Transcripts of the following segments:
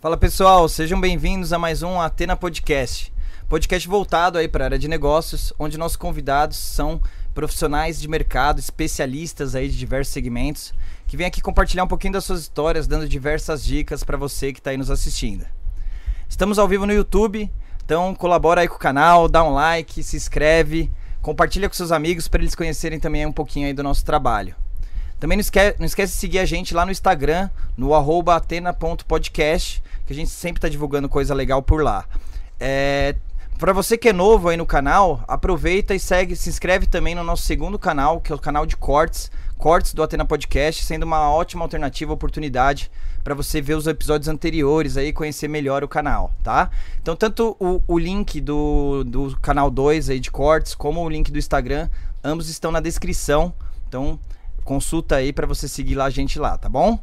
Fala pessoal, sejam bem-vindos a mais um Atena Podcast. Podcast voltado aí para a área de negócios, onde nossos convidados são profissionais de mercado, especialistas aí de diversos segmentos, que vêm aqui compartilhar um pouquinho das suas histórias, dando diversas dicas para você que está aí nos assistindo. Estamos ao vivo no YouTube, então colabora aí com o canal, dá um like, se inscreve, compartilha com seus amigos para eles conhecerem também um pouquinho aí do nosso trabalho. Também não esquece, não esquece de seguir a gente lá no Instagram, no atena.podcast, que a gente sempre está divulgando coisa legal por lá. É, para você que é novo aí no canal, aproveita e segue, se inscreve também no nosso segundo canal, que é o canal de cortes, cortes do Atena Podcast, sendo uma ótima alternativa, oportunidade para você ver os episódios anteriores aí, conhecer melhor o canal, tá? Então, tanto o, o link do, do canal 2 aí de cortes, como o link do Instagram, ambos estão na descrição. Então, consulta aí para você seguir lá a gente lá, tá bom?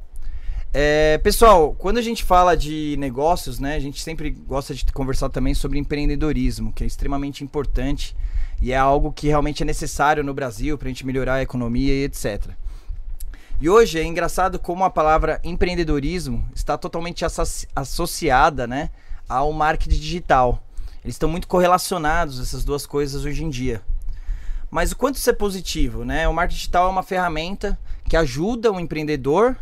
É, pessoal, quando a gente fala de negócios, né, a gente sempre gosta de conversar também sobre empreendedorismo, que é extremamente importante e é algo que realmente é necessário no Brasil para a gente melhorar a economia e etc. E hoje é engraçado como a palavra empreendedorismo está totalmente associada né, ao marketing digital. Eles estão muito correlacionados, essas duas coisas, hoje em dia. Mas o quanto isso é positivo, né? O marketing digital é uma ferramenta que ajuda o empreendedor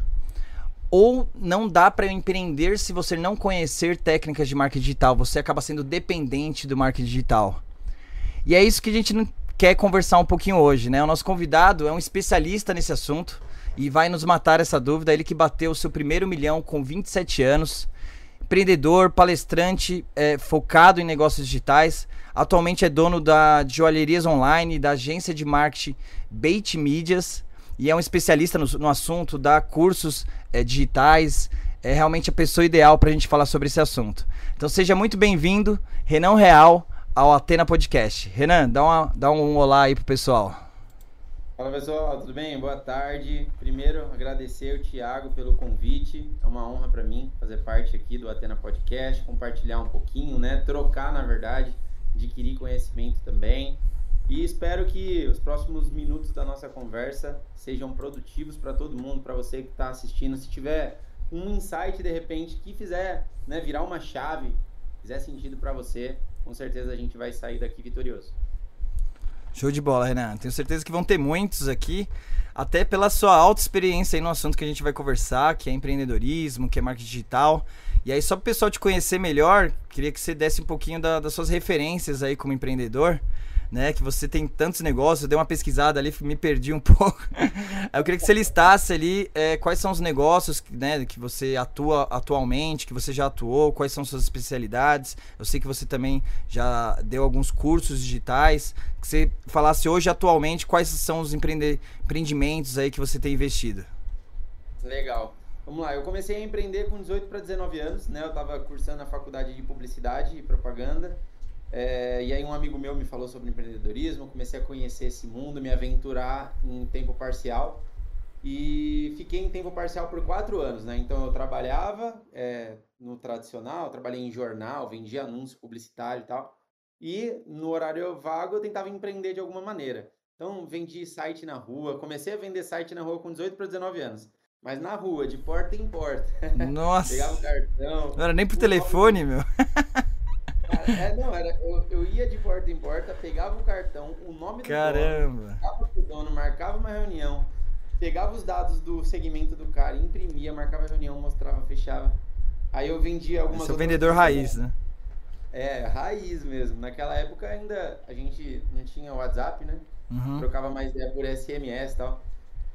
ou não dá para empreender se você não conhecer técnicas de marketing digital. Você acaba sendo dependente do marketing digital. E é isso que a gente quer conversar um pouquinho hoje, né? O nosso convidado é um especialista nesse assunto e vai nos matar essa dúvida. Ele que bateu o seu primeiro milhão com 27 anos, empreendedor, palestrante, é, focado em negócios digitais. Atualmente é dono da joalherias online, da agência de marketing Bait Mídias e é um especialista no, no assunto, dá cursos é, digitais. É realmente a pessoa ideal para a gente falar sobre esse assunto. Então seja muito bem-vindo, Renan Real, ao Atena Podcast. Renan, dá, uma, dá um olá aí pro pessoal. Fala pessoal, tudo bem? Boa tarde. Primeiro, agradecer o Thiago pelo convite. É uma honra para mim fazer parte aqui do Atena Podcast, compartilhar um pouquinho, né? Trocar, na verdade, adquirir conhecimento também. E espero que os próximos minutos da nossa conversa sejam produtivos para todo mundo, para você que está assistindo. Se tiver um insight de repente que fizer né, virar uma chave, fizer sentido para você, com certeza a gente vai sair daqui vitorioso. Show de bola, Renan. Tenho certeza que vão ter muitos aqui, até pela sua alta experiência aí no assunto que a gente vai conversar, que é empreendedorismo, que é marketing digital. E aí, só para o pessoal te conhecer melhor, queria que você desse um pouquinho da, das suas referências aí como empreendedor, né? Que você tem tantos negócios, eu dei uma pesquisada ali, me perdi um pouco. eu queria que você listasse ali é, quais são os negócios né, que você atua atualmente, que você já atuou, quais são suas especialidades. Eu sei que você também já deu alguns cursos digitais. Que você falasse hoje, atualmente, quais são os empreende empreendimentos aí que você tem investido. Legal. Vamos lá, eu comecei a empreender com 18 para 19 anos, né? Eu estava cursando a faculdade de publicidade e propaganda. É, e aí um amigo meu me falou sobre empreendedorismo, comecei a conhecer esse mundo, me aventurar em tempo parcial. E fiquei em tempo parcial por quatro anos, né? Então eu trabalhava é, no tradicional, trabalhei em jornal, vendia anúncio publicitário e tal. E no horário vago eu tentava empreender de alguma maneira. Então vendi site na rua, comecei a vender site na rua com 18 para 19 anos. Mas na rua, de porta em porta. Nossa. Pegava o cartão. Não era nem por telefone, meu. é, não, era, eu, eu ia de porta em porta, pegava o cartão, o nome do Caramba. dono, marcava o dono, marcava uma reunião, pegava os dados do segmento do cara, imprimia, marcava a reunião, mostrava, fechava. Aí eu vendia algumas o vendedor raiz, né? É, raiz mesmo. Naquela época ainda a gente não tinha WhatsApp, né? Uhum. Trocava mais ideia por SMS e tal.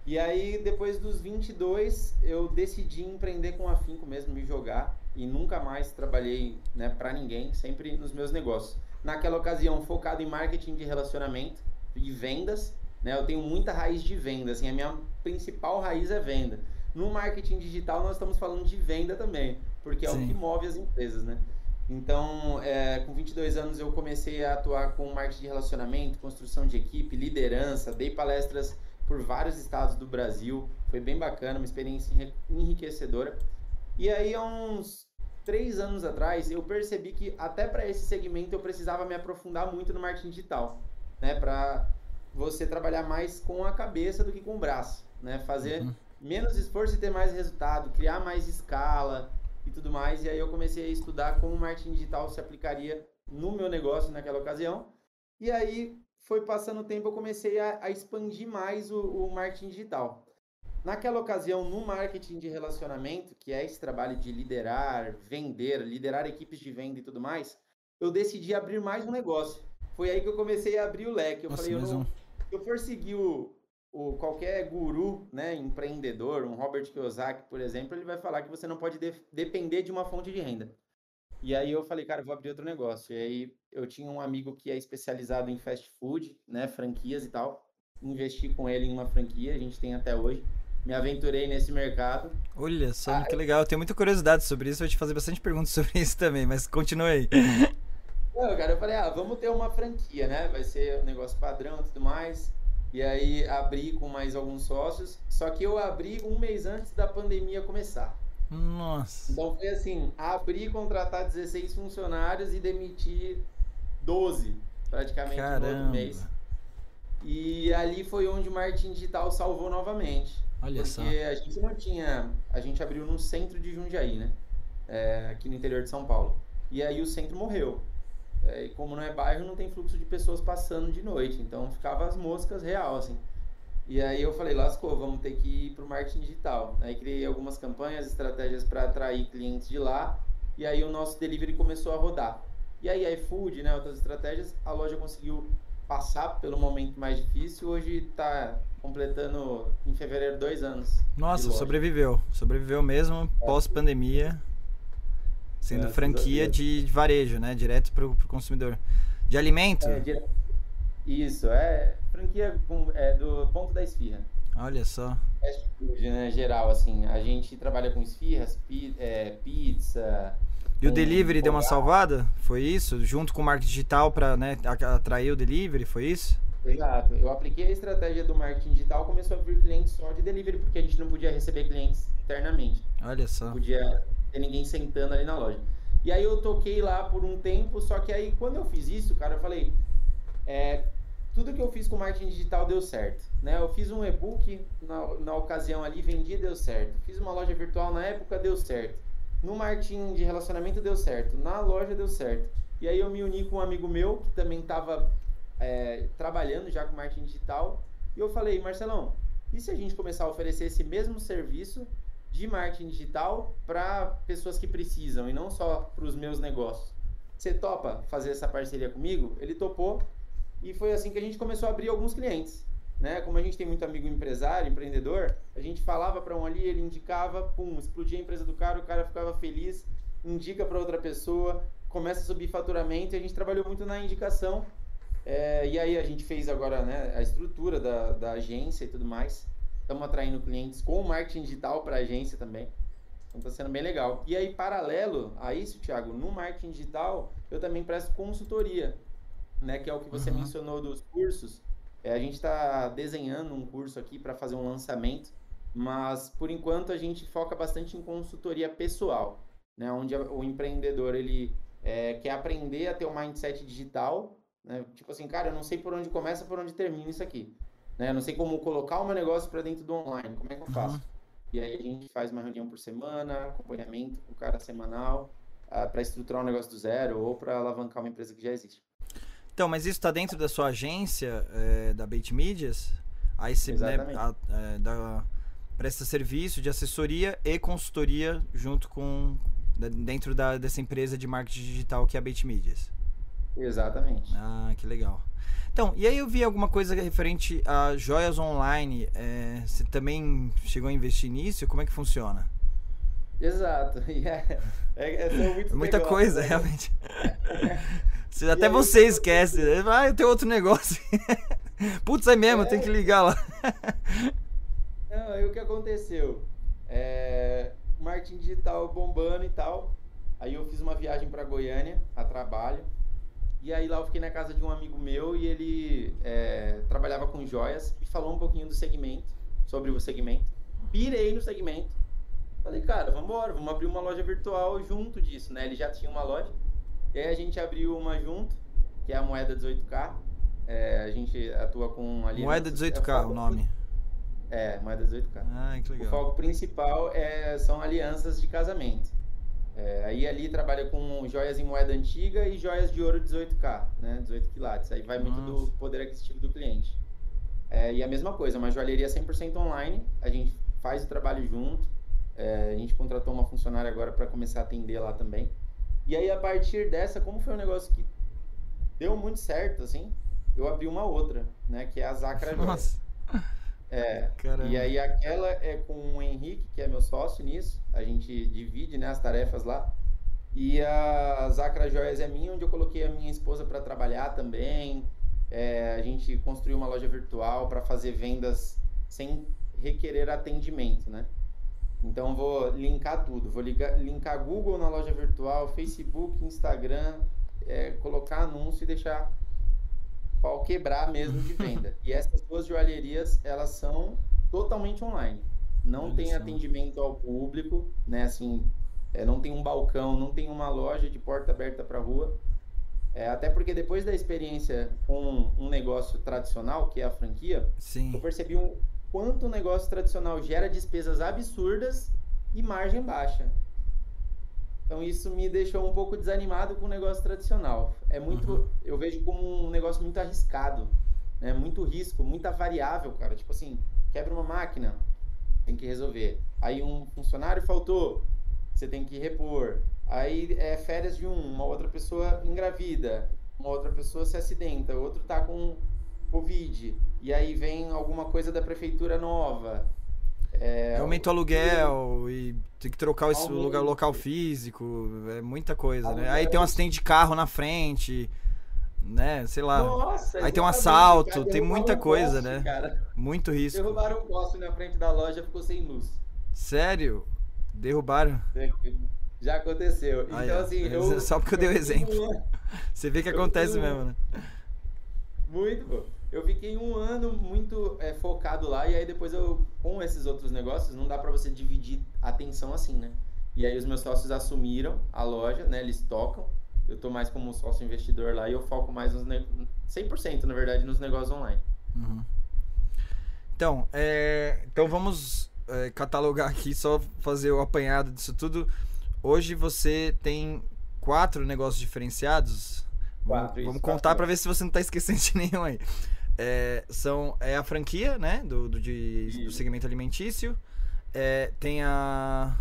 E aí, depois dos 22, eu decidi empreender com afinco mesmo, me jogar. E nunca mais trabalhei né, para ninguém, sempre nos meus negócios. Naquela ocasião, focado em marketing de relacionamento e vendas. Né, eu tenho muita raiz de venda, assim, a minha principal raiz é venda. No marketing digital, nós estamos falando de venda também, porque é Sim. o que move as empresas, né? Então, é, com 22 anos, eu comecei a atuar com marketing de relacionamento, construção de equipe, liderança, dei palestras por vários estados do Brasil. Foi bem bacana, uma experiência enriquecedora. E aí, há uns três anos atrás, eu percebi que até para esse segmento eu precisava me aprofundar muito no marketing digital, né? Para você trabalhar mais com a cabeça do que com o braço, né? Fazer uhum. menos esforço e ter mais resultado, criar mais escala e tudo mais. E aí eu comecei a estudar como o marketing digital se aplicaria no meu negócio naquela ocasião. E aí foi passando o tempo, eu comecei a, a expandir mais o, o marketing digital. Naquela ocasião, no marketing de relacionamento, que é esse trabalho de liderar, vender, liderar equipes de venda e tudo mais, eu decidi abrir mais um negócio. Foi aí que eu comecei a abrir o leque. Eu Nossa, falei, eu não, se eu for seguir o, o, qualquer guru, né, empreendedor, um Robert Kiyosaki, por exemplo, ele vai falar que você não pode de, depender de uma fonte de renda. E aí eu falei, cara, vou abrir outro negócio. E aí eu tinha um amigo que é especializado em fast food, né, franquias e tal. Investi com ele em uma franquia, a gente tem até hoje me aventurei nesse mercado. Olha só, ah, que legal. Eu tenho muita curiosidade sobre isso, vou te fazer bastante perguntas sobre isso também, mas continue aí. Não, cara, eu falei, ah, vamos ter uma franquia, né? Vai ser um negócio padrão e tudo mais. E aí abri com mais alguns sócios. Só que eu abri um mês antes da pandemia começar. Nossa. Então foi assim, abrir, contratar 16 funcionários e demitir 12 praticamente Caramba. no outro mês. E ali foi onde o marketing digital salvou novamente. Olha porque só. Porque a gente não tinha. A gente abriu no centro de Jundiaí, né? É, aqui no interior de São Paulo. E aí o centro morreu. É, e como não é bairro, não tem fluxo de pessoas passando de noite. Então ficava as moscas real, assim. E aí eu falei, lascou, vamos ter que ir para o marketing digital. Aí criei algumas campanhas, estratégias para atrair clientes de lá. E aí o nosso delivery começou a rodar. E aí iFood, né, outras estratégias, a loja conseguiu passar pelo momento mais difícil. Hoje está completando em fevereiro dois anos. Nossa, sobreviveu. Sobreviveu mesmo é. pós-pandemia. Sendo é, franquia de, de, varejo, né? Direto para o consumidor. De alimento? É, dire... Isso, é franquia é, do ponto da esfirra. Olha só. Fast food, né? Geral, assim. A gente trabalha com esfirras, pi, é, pizza. E o delivery deu uma salvada? Foi isso? Junto com o marketing digital para né, atrair o delivery? Foi isso? Exato. Eu apliquei a estratégia do marketing digital, começou a vir clientes só de delivery, porque a gente não podia receber clientes internamente. Olha só. Não podia ter ninguém sentando ali na loja. E aí eu toquei lá por um tempo, só que aí quando eu fiz isso, cara, eu falei, é, tudo que eu fiz com marketing digital deu certo. Né? Eu fiz um e-book na, na ocasião ali, vendi, deu certo. Fiz uma loja virtual na época, deu certo. No marketing de relacionamento deu certo. Na loja deu certo. E aí eu me uni com um amigo meu que também estava é, trabalhando já com marketing digital. E eu falei, Marcelão, e se a gente começar a oferecer esse mesmo serviço de marketing digital para pessoas que precisam e não só para os meus negócios? Você topa fazer essa parceria comigo? Ele topou e foi assim que a gente começou a abrir alguns clientes. Né? Como a gente tem muito amigo empresário, empreendedor, a gente falava para um ali, ele indicava, pum, explodia a empresa do cara, o cara ficava feliz, indica para outra pessoa, começa a subir faturamento e a gente trabalhou muito na indicação é, e aí a gente fez agora né, a estrutura da, da agência e tudo mais. Estamos atraindo clientes com marketing digital para a agência também. Então está sendo bem legal. E aí, paralelo a isso, Thiago, no marketing digital, eu também presto consultoria, né? Que é o que você uhum. mencionou dos cursos. É, a gente está desenhando um curso aqui para fazer um lançamento, mas por enquanto a gente foca bastante em consultoria pessoal, né? Onde o empreendedor ele é, quer aprender a ter um mindset digital né? Tipo assim, cara, eu não sei por onde começa, por onde termina isso aqui. Né? Eu não sei como colocar o meu negócio para dentro do online. Como é que eu faço? Uhum. E aí a gente faz uma reunião por semana, acompanhamento com o cara semanal, uh, ah, para estruturar um negócio do zero ou para alavancar uma empresa que já existe. Então, mas isso está dentro da sua agência, é, da Bait Medias? Aí você né, a, é, da, presta serviço de assessoria e consultoria junto com dentro da, dessa empresa de marketing digital que é a Bait Medias. Exatamente. Ah, que legal. Então, e aí eu vi alguma coisa referente a joias online. É, você também chegou a investir nisso? Como é que funciona? Exato. É, é, é Muita negócios, coisa, né? realmente. Até aí, você esquece. Ah, eu tenho outro negócio. Putz, é mesmo, é... tem que ligar lá. Não, aí o que aconteceu? É, marketing digital bombando e tal. Aí eu fiz uma viagem para Goiânia a trabalho. E aí lá eu fiquei na casa de um amigo meu e ele é, trabalhava com joias e falou um pouquinho do segmento, sobre o segmento. Pirei no segmento. Falei, cara, vamos embora, vamos abrir uma loja virtual junto disso, né? Ele já tinha uma loja. E aí a gente abriu uma junto, que é a Moeda 18K. É, a gente atua com ali. Moeda 18K, é o, nome. É, Moeda 18K. Ah, que legal. O foco principal é, são alianças de casamento. É, aí ali trabalha com joias em moeda antiga e joias de ouro 18K, né? 18 quilates. Aí vai Nossa. muito do poder aquisitivo do cliente. É, e a mesma coisa, uma joalheria 100% online, a gente faz o trabalho junto. É, a gente contratou uma funcionária agora para começar a atender lá também. E aí, a partir dessa, como foi um negócio que deu muito certo, assim, eu abri uma outra, né? Que é a Zacra Nossa. É, e aí aquela é com o Henrique, que é meu sócio nisso. A gente divide né, as tarefas lá. E a Zacra Joias é minha, onde eu coloquei a minha esposa para trabalhar também. É, a gente construiu uma loja virtual para fazer vendas sem requerer atendimento, né? Então vou linkar tudo, vou ligar, linkar Google na loja virtual, Facebook, Instagram, é, colocar anúncio e deixar pau quebrar mesmo de venda. e essas duas joalherias, elas são totalmente online. Não tem atendimento ao público, né? Assim, é, não tem um balcão, não tem uma loja de porta aberta para rua. É, até porque depois da experiência com um negócio tradicional, que é a franquia, Sim. eu percebi um, quanto o negócio tradicional gera despesas absurdas e margem baixa. Então isso me deixou um pouco desanimado com o negócio tradicional. É muito, uhum. eu vejo como um negócio muito arriscado, né? Muito risco, muita variável, cara. Tipo assim, quebra uma máquina, tem que resolver. Aí um funcionário faltou, você tem que repor. Aí é férias de um, uma outra pessoa engravida, uma outra pessoa se acidenta, outro tá com Covid. E aí vem alguma coisa da prefeitura nova. É, Aumenta o aluguel e tem que trocar o lugar, local físico, é muita coisa, né? Aí tem um acidente de carro na frente, né? Sei lá. Nossa, aí tem um assalto, cara, tem muita um coisa, poste, né? Cara. Muito risco. Derrubaram um poste na frente da loja, ficou sem luz. Sério? Derrubaram? Já aconteceu. Então, assim, eu. Só porque eu dei o exemplo. Você vê que acontece mesmo, né? Muito, pô eu fiquei um ano muito é, focado lá e aí depois eu com esses outros negócios não dá para você dividir a atenção assim, né? E aí os meus sócios assumiram a loja, né? Eles tocam. Eu tô mais como sócio investidor lá e eu foco mais nos 100% na verdade nos negócios online. Uhum. Então, é... então vamos é, catalogar aqui só fazer o apanhado disso tudo. Hoje você tem quatro negócios diferenciados. Quatro, vamos, vamos contar para ver se você não tá esquecendo de nenhum aí. É, são, é a franquia, né? Do, do, de, do segmento alimentício. É, tem a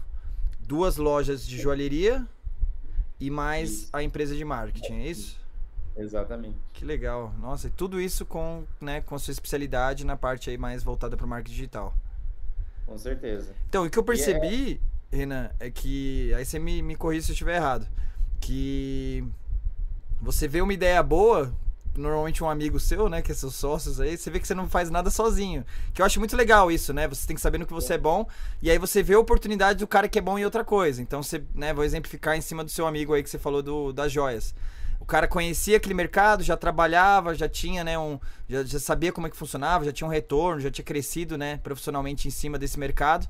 duas lojas de joalheria e mais isso. a empresa de marketing, é isso? Exatamente. Que legal. Nossa, e tudo isso com, né, com a sua especialidade na parte aí mais voltada para o marketing digital. Com certeza. Então, o que eu percebi, é... Renan, é que. Aí você me, me corrija se eu estiver errado. Que você vê uma ideia boa, normalmente um amigo seu, né, que é seus sócios aí, você vê que você não faz nada sozinho. Que eu acho muito legal isso, né? Você tem que saber no que você é bom e aí você vê a oportunidade do cara que é bom em outra coisa. Então você, né, vou exemplificar em cima do seu amigo aí que você falou do das joias. O cara conhecia aquele mercado, já trabalhava, já tinha, né, um, já, já sabia como é que funcionava, já tinha um retorno, já tinha crescido, né, profissionalmente em cima desse mercado.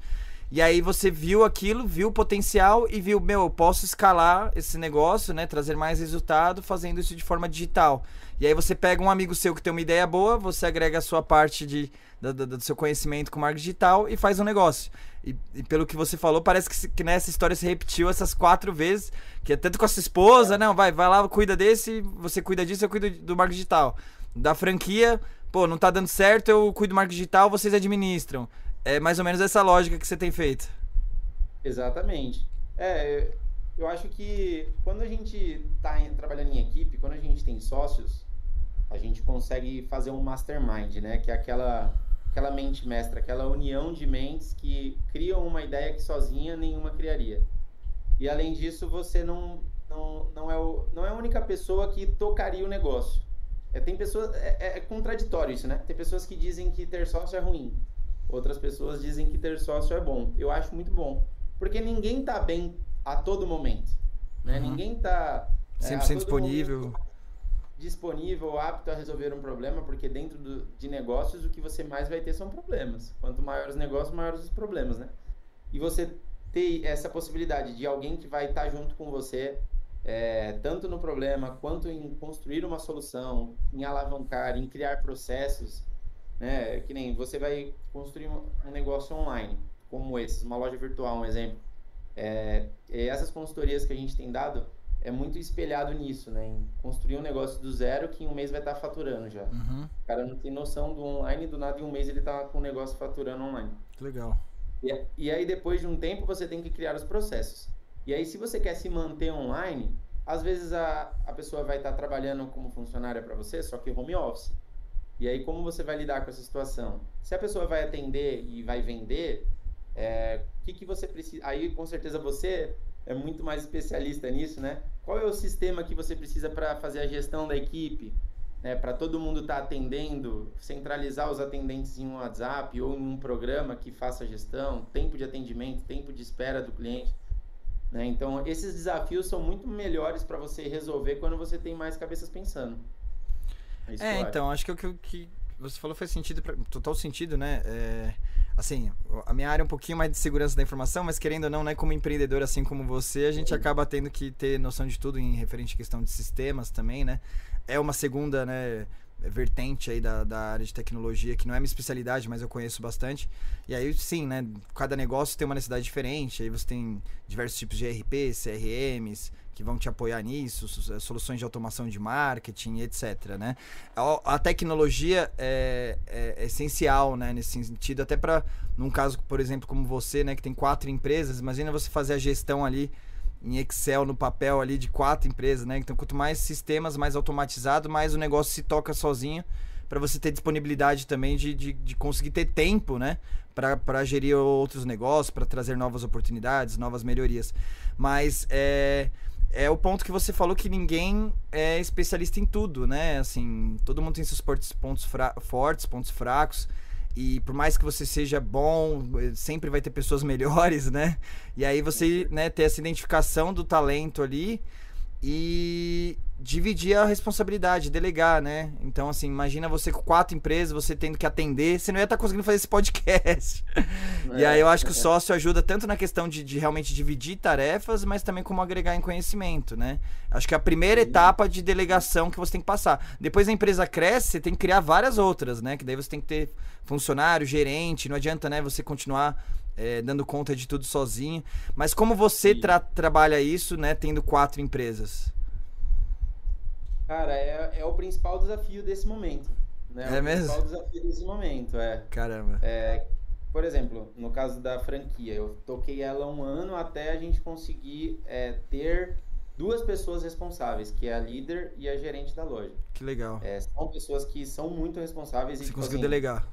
E aí você viu aquilo, viu o potencial e viu, meu, eu posso escalar esse negócio, né? Trazer mais resultado fazendo isso de forma digital. E aí você pega um amigo seu que tem uma ideia boa, você agrega a sua parte de, do, seu conhecimento com marketing digital e faz um negócio. E, e pelo que você falou, parece que, que nessa história se repetiu essas quatro vezes, que é tanto com a sua esposa, não, vai, vai lá, cuida desse, você cuida disso, eu cuido do marketing digital. Da franquia, pô, não tá dando certo, eu cuido do marketing digital, vocês administram. É mais ou menos essa lógica que você tem feito. Exatamente. É, eu acho que quando a gente está trabalhando em equipe, quando a gente tem sócios, a gente consegue fazer um mastermind, né? Que é aquela, aquela mente mestra, aquela união de mentes que criam uma ideia que sozinha nenhuma criaria. E além disso, você não, não, não, é, o, não é a única pessoa que tocaria o negócio. É, tem pessoas, é, é, é contraditório isso, né? Tem pessoas que dizem que ter sócio é ruim. Outras pessoas dizem que ter sócio é bom. Eu acho muito bom. Porque ninguém tá bem a todo momento. Né? Uhum. Ninguém tá. 100% é, disponível. Disponível, apto a resolver um problema, porque dentro do, de negócios o que você mais vai ter são problemas. Quanto maiores os negócios, maiores os problemas, né? E você ter essa possibilidade de alguém que vai estar tá junto com você, é, tanto no problema quanto em construir uma solução, em alavancar, em criar processos, né? Que nem você vai construir um negócio online, como esse, uma loja virtual, um exemplo. É, essas consultorias que a gente tem dado é muito espelhado nisso, né? Em construir um negócio do zero que em um mês vai estar tá faturando já. Uhum. O cara não tem noção do online, do nada em um mês ele está com o negócio faturando online. Legal. E, e aí depois de um tempo você tem que criar os processos. E aí se você quer se manter online, às vezes a, a pessoa vai estar tá trabalhando como funcionária para você, só que home office. E aí como você vai lidar com essa situação? Se a pessoa vai atender e vai vender, é, o que, que você precisa? Aí com certeza você é muito mais especialista nisso, né? Qual é o sistema que você precisa para fazer a gestão da equipe? Né, para todo mundo estar tá atendendo, centralizar os atendentes em um WhatsApp ou em um programa que faça a gestão, tempo de atendimento, tempo de espera do cliente. Né? Então, esses desafios são muito melhores para você resolver quando você tem mais cabeças pensando. É, é então, acho que o que, que, você falou faz sentido, pra, total sentido, né? É, assim, a minha área é um pouquinho mais de segurança da informação, mas querendo ou não, né, como empreendedor assim como você, a gente acaba tendo que ter noção de tudo em referente à questão de sistemas também, né? É uma segunda, né, vertente aí da, da área de tecnologia, que não é minha especialidade, mas eu conheço bastante. E aí, sim, né? Cada negócio tem uma necessidade diferente. Aí você tem diversos tipos de RP, CRMs, que vão te apoiar nisso, soluções de automação de marketing, etc. Né? A, a tecnologia é, é, é, essencial né, nesse sentido, até para, num caso, por exemplo, como você, né, que tem quatro empresas, imagina você fazer a gestão ali em Excel, no papel ali de quatro empresas, né? Então, quanto mais sistemas, mais automatizado, mais o negócio se toca sozinho para você ter disponibilidade também de, de, de conseguir ter tempo, né? Para gerir outros negócios, para trazer novas oportunidades, novas melhorias. Mas é, é o ponto que você falou que ninguém é especialista em tudo, né? Assim, todo mundo tem seus pontos fortes, pontos fracos. E por mais que você seja bom, sempre vai ter pessoas melhores, né? E aí você, né, ter essa identificação do talento ali e dividir a responsabilidade, delegar, né? Então, assim, imagina você com quatro empresas, você tendo que atender, você não ia estar tá conseguindo fazer esse podcast. É, e aí eu acho que o é. sócio ajuda tanto na questão de, de, realmente dividir tarefas, mas também como agregar em conhecimento, né? Acho que é a primeira Sim. etapa de delegação que você tem que passar. Depois a empresa cresce, você tem que criar várias outras, né? Que daí você tem que ter funcionário, gerente, não adianta, né, você continuar é, dando conta de tudo sozinho. Mas como você tra trabalha isso, né, tendo quatro empresas? Cara, é, é o principal desafio desse momento. Né? É, o mesmo? principal desafio desse momento, é. Caramba. É, por exemplo, no caso da franquia, eu toquei ela um ano até a gente conseguir é, ter duas pessoas responsáveis, que é a líder e a gerente da loja. Que legal. É, são pessoas que são muito responsáveis. Você e, tipo conseguiu assim, delegar?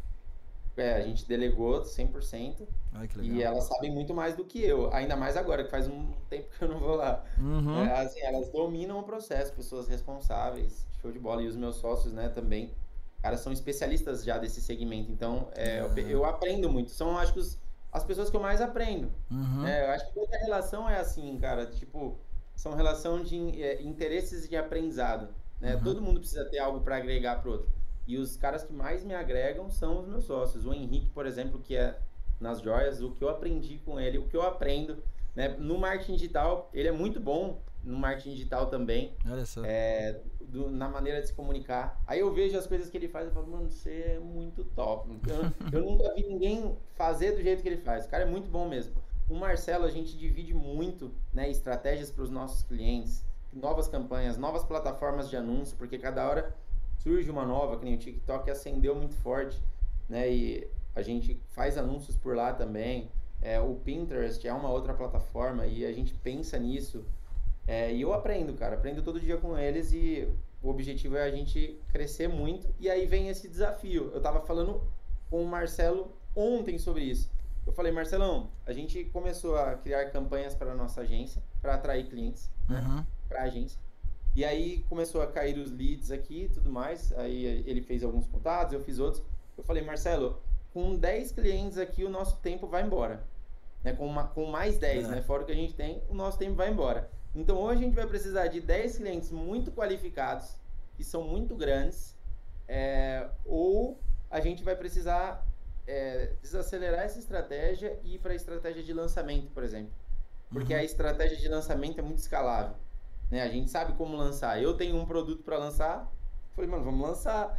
É, a gente delegou 100%. Ai, que legal. E elas sabem muito mais do que eu. Ainda mais agora, que faz um tempo que eu não vou lá. Uhum. É, assim, elas dominam o processo, pessoas responsáveis, show de bola. E os meus sócios, né, também. Caras são especialistas já desse segmento. Então, é, uhum. eu, eu, aprendo muito. São, acho que, os, as pessoas que eu mais aprendo. Uhum. É, eu acho que toda relação é assim, cara. Tipo, são relação de é, interesses de aprendizado. Né? Uhum. Todo mundo precisa ter algo para agregar pro outro. E os caras que mais me agregam são os meus sócios. O Henrique, por exemplo, que é nas joias, o que eu aprendi com ele, o que eu aprendo. Né? No marketing digital, ele é muito bom no marketing digital também. Olha só. É, do, na maneira de se comunicar. Aí eu vejo as coisas que ele faz e falo, mano, você é muito top. Eu, eu nunca vi ninguém fazer do jeito que ele faz. O cara é muito bom mesmo. O Marcelo, a gente divide muito né, estratégias para os nossos clientes, novas campanhas, novas plataformas de anúncio, porque cada hora surge uma nova, que nem o TikTok acendeu muito forte, né? E a gente faz anúncios por lá também. É, o Pinterest é uma outra plataforma e a gente pensa nisso. É, e eu aprendo, cara, aprendo todo dia com eles e o objetivo é a gente crescer muito. E aí vem esse desafio. Eu tava falando com o Marcelo ontem sobre isso. Eu falei, Marcelão, a gente começou a criar campanhas para nossa agência, para atrair clientes, né? uhum. para a agência. E aí começou a cair os leads aqui e tudo mais. Aí ele fez alguns contatos, eu fiz outros. Eu falei, Marcelo, com 10 clientes aqui o nosso tempo vai embora. Né? Com, uma, com mais 10, é. né? Fora o que a gente tem, o nosso tempo vai embora. Então hoje a gente vai precisar de 10 clientes muito qualificados, que são muito grandes, é, ou a gente vai precisar é, desacelerar essa estratégia e ir para a estratégia de lançamento, por exemplo. Porque uhum. a estratégia de lançamento é muito escalável. Né? A gente sabe como lançar. Eu tenho um produto para lançar. Falei, mano, vamos lançar.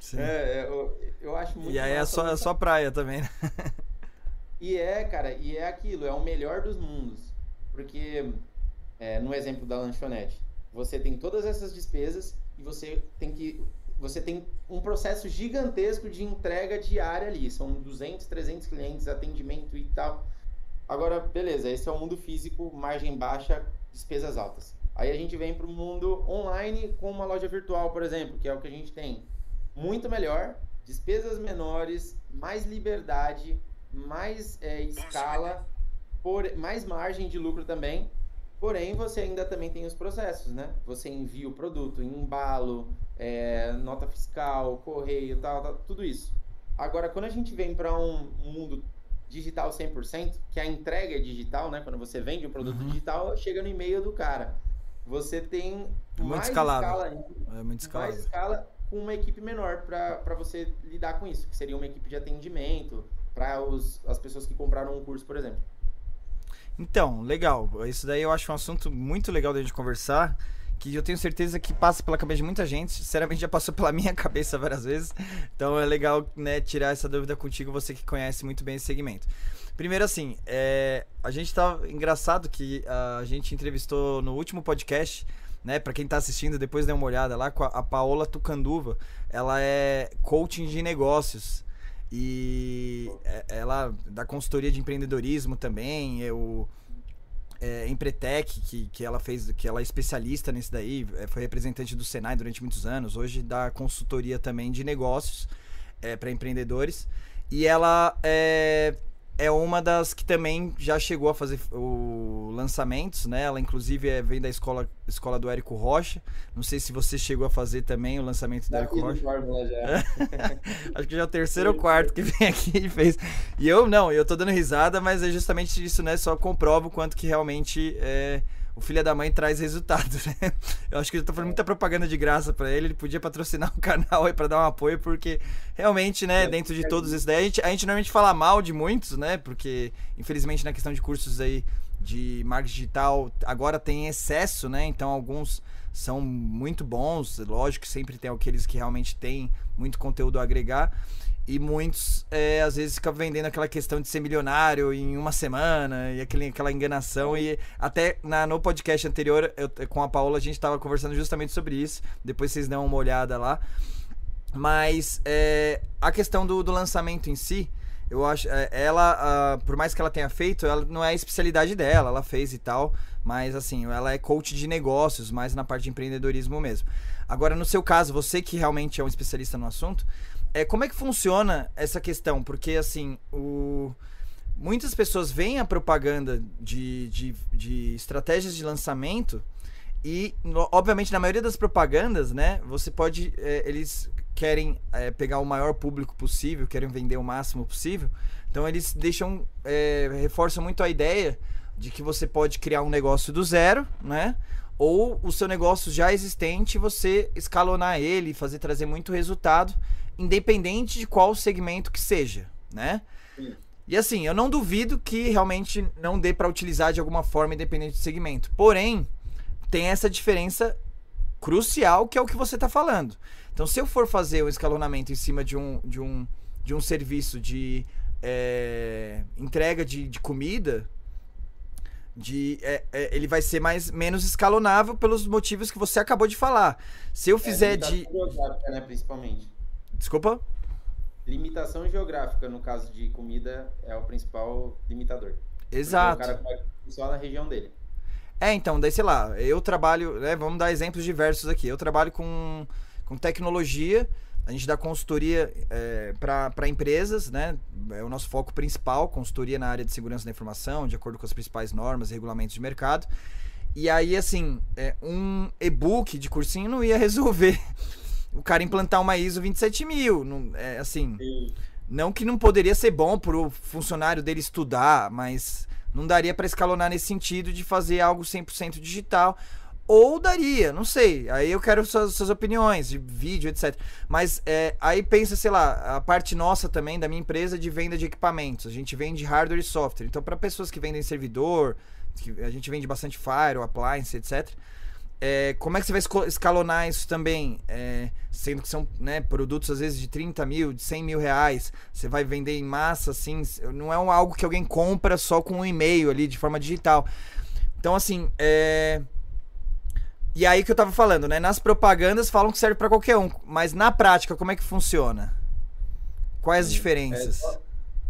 Sim. É, eu, eu, acho muito E aí é só, é só praia também, né? E é, cara, e é aquilo, é o melhor dos mundos. Porque, é, no exemplo da lanchonete, você tem todas essas despesas e você tem que você tem um processo gigantesco de entrega diária ali. São 200, 300 clientes, atendimento e tal. Agora, beleza, esse é o mundo físico, margem baixa, despesas altas. Aí a gente vem para o mundo online com uma loja virtual, por exemplo, que é o que a gente tem. Muito melhor, despesas menores, mais liberdade, mais é, escala, por, mais margem de lucro também. Porém, você ainda também tem os processos, né? Você envia o produto, embalo, é, nota fiscal, correio, tal, tal, tudo isso. Agora, quando a gente vem para um mundo digital 100%, que a entrega é digital, né? Quando você vende um produto uhum. digital, chega no e-mail do cara. Você tem é muito escala é muito mais escala com uma equipe menor para você lidar com isso, que seria uma equipe de atendimento para as pessoas que compraram um curso, por exemplo. Então, legal. Isso daí eu acho um assunto muito legal da gente conversar que eu tenho certeza que passa pela cabeça de muita gente. Sinceramente, já passou pela minha cabeça várias vezes. Então é legal né, tirar essa dúvida contigo, você que conhece muito bem esse segmento. Primeiro, assim, é, a gente tá. Engraçado que a gente entrevistou no último podcast, né? Pra quem tá assistindo, depois dê uma olhada lá, com a, a Paola Tucanduva. Ela é coaching de negócios. E é, ela dá consultoria de empreendedorismo também. Eu é, Empretec, que, que ela fez, que ela é especialista nisso daí, é, foi representante do Senai durante muitos anos, hoje dá consultoria também de negócios é, para empreendedores. E ela é, é uma das que também já chegou a fazer o lançamentos, né? Ela inclusive é, vem da escola, escola do Érico Rocha. Não sei se você chegou a fazer também o lançamento do Érico Rocha. Acho que já é o terceiro ou quarto que vem aqui e fez. E eu não, eu tô dando risada, mas é justamente isso, né? Só comprova o quanto que realmente é, o filho da mãe traz resultado, né? Eu acho que eu tô fazendo muita propaganda de graça para ele, ele podia patrocinar o canal aí para dar um apoio, porque realmente, né, dentro de todos esses daí, a gente, a gente normalmente fala mal de muitos, né? Porque, infelizmente, na questão de cursos aí de marketing digital, agora tem excesso, né? Então, alguns são muito bons, lógico que sempre tem aqueles que realmente têm muito conteúdo a agregar. E muitos, é, às vezes, ficam vendendo aquela questão de ser milionário em uma semana e aquele, aquela enganação. E até na, no podcast anterior, eu, com a Paola, a gente estava conversando justamente sobre isso. Depois vocês dão uma olhada lá. Mas é, a questão do, do lançamento em si, eu acho. Ela, por mais que ela tenha feito, ela não é a especialidade dela, ela fez e tal. Mas assim, ela é coach de negócios, mais na parte de empreendedorismo mesmo. Agora, no seu caso, você que realmente é um especialista no assunto, é, como é que funciona essa questão? Porque, assim, o... muitas pessoas veem a propaganda de, de, de estratégias de lançamento e, obviamente, na maioria das propagandas, né, você pode... É, eles querem é, pegar o maior público possível, querem vender o máximo possível. Então, eles deixam... É, reforçam muito a ideia de que você pode criar um negócio do zero, né? Ou o seu negócio já existente, você escalonar ele, fazer trazer muito resultado independente de qual segmento que seja, né? Sim. E assim, eu não duvido que realmente não dê para utilizar de alguma forma independente do segmento. Porém, tem essa diferença crucial que é o que você está falando. Então, se eu for fazer o um escalonamento em cima de um, de um, de um serviço de é, entrega de, de comida, de é, é, ele vai ser mais menos escalonável pelos motivos que você acabou de falar. Se eu é, fizer é, de né, principalmente. Desculpa? Limitação geográfica, no caso de comida, é o principal limitador. Exato. Porque o cara só na região dele. É, então, daí sei lá, eu trabalho, né, vamos dar exemplos diversos aqui. Eu trabalho com, com tecnologia, a gente dá consultoria é, para empresas, né? É o nosso foco principal, consultoria na área de segurança da informação, de acordo com as principais normas e regulamentos de mercado. E aí, assim, é, um e-book de cursinho não ia resolver o cara implantar uma ISO 27000. Não, é, assim, Sim. não que não poderia ser bom pro funcionário dele estudar, mas não daria para escalonar nesse sentido de fazer algo 100% digital. Ou daria, não sei. Aí eu quero suas, suas opiniões de vídeo, etc. Mas é, aí pensa, sei lá, a parte nossa também da minha empresa de venda de equipamentos. A gente vende hardware e software. Então, para pessoas que vendem servidor, que a gente vende bastante Fire, appliance, etc é, como é que você vai escalonar isso também? É, sendo que são né, produtos às vezes de 30 mil, de 100 mil reais, você vai vender em massa, assim, não é um, algo que alguém compra só com um e-mail ali de forma digital. Então, assim, é. E aí que eu tava falando, né? Nas propagandas falam que serve para qualquer um, mas na prática, como é que funciona? Quais as diferenças? É,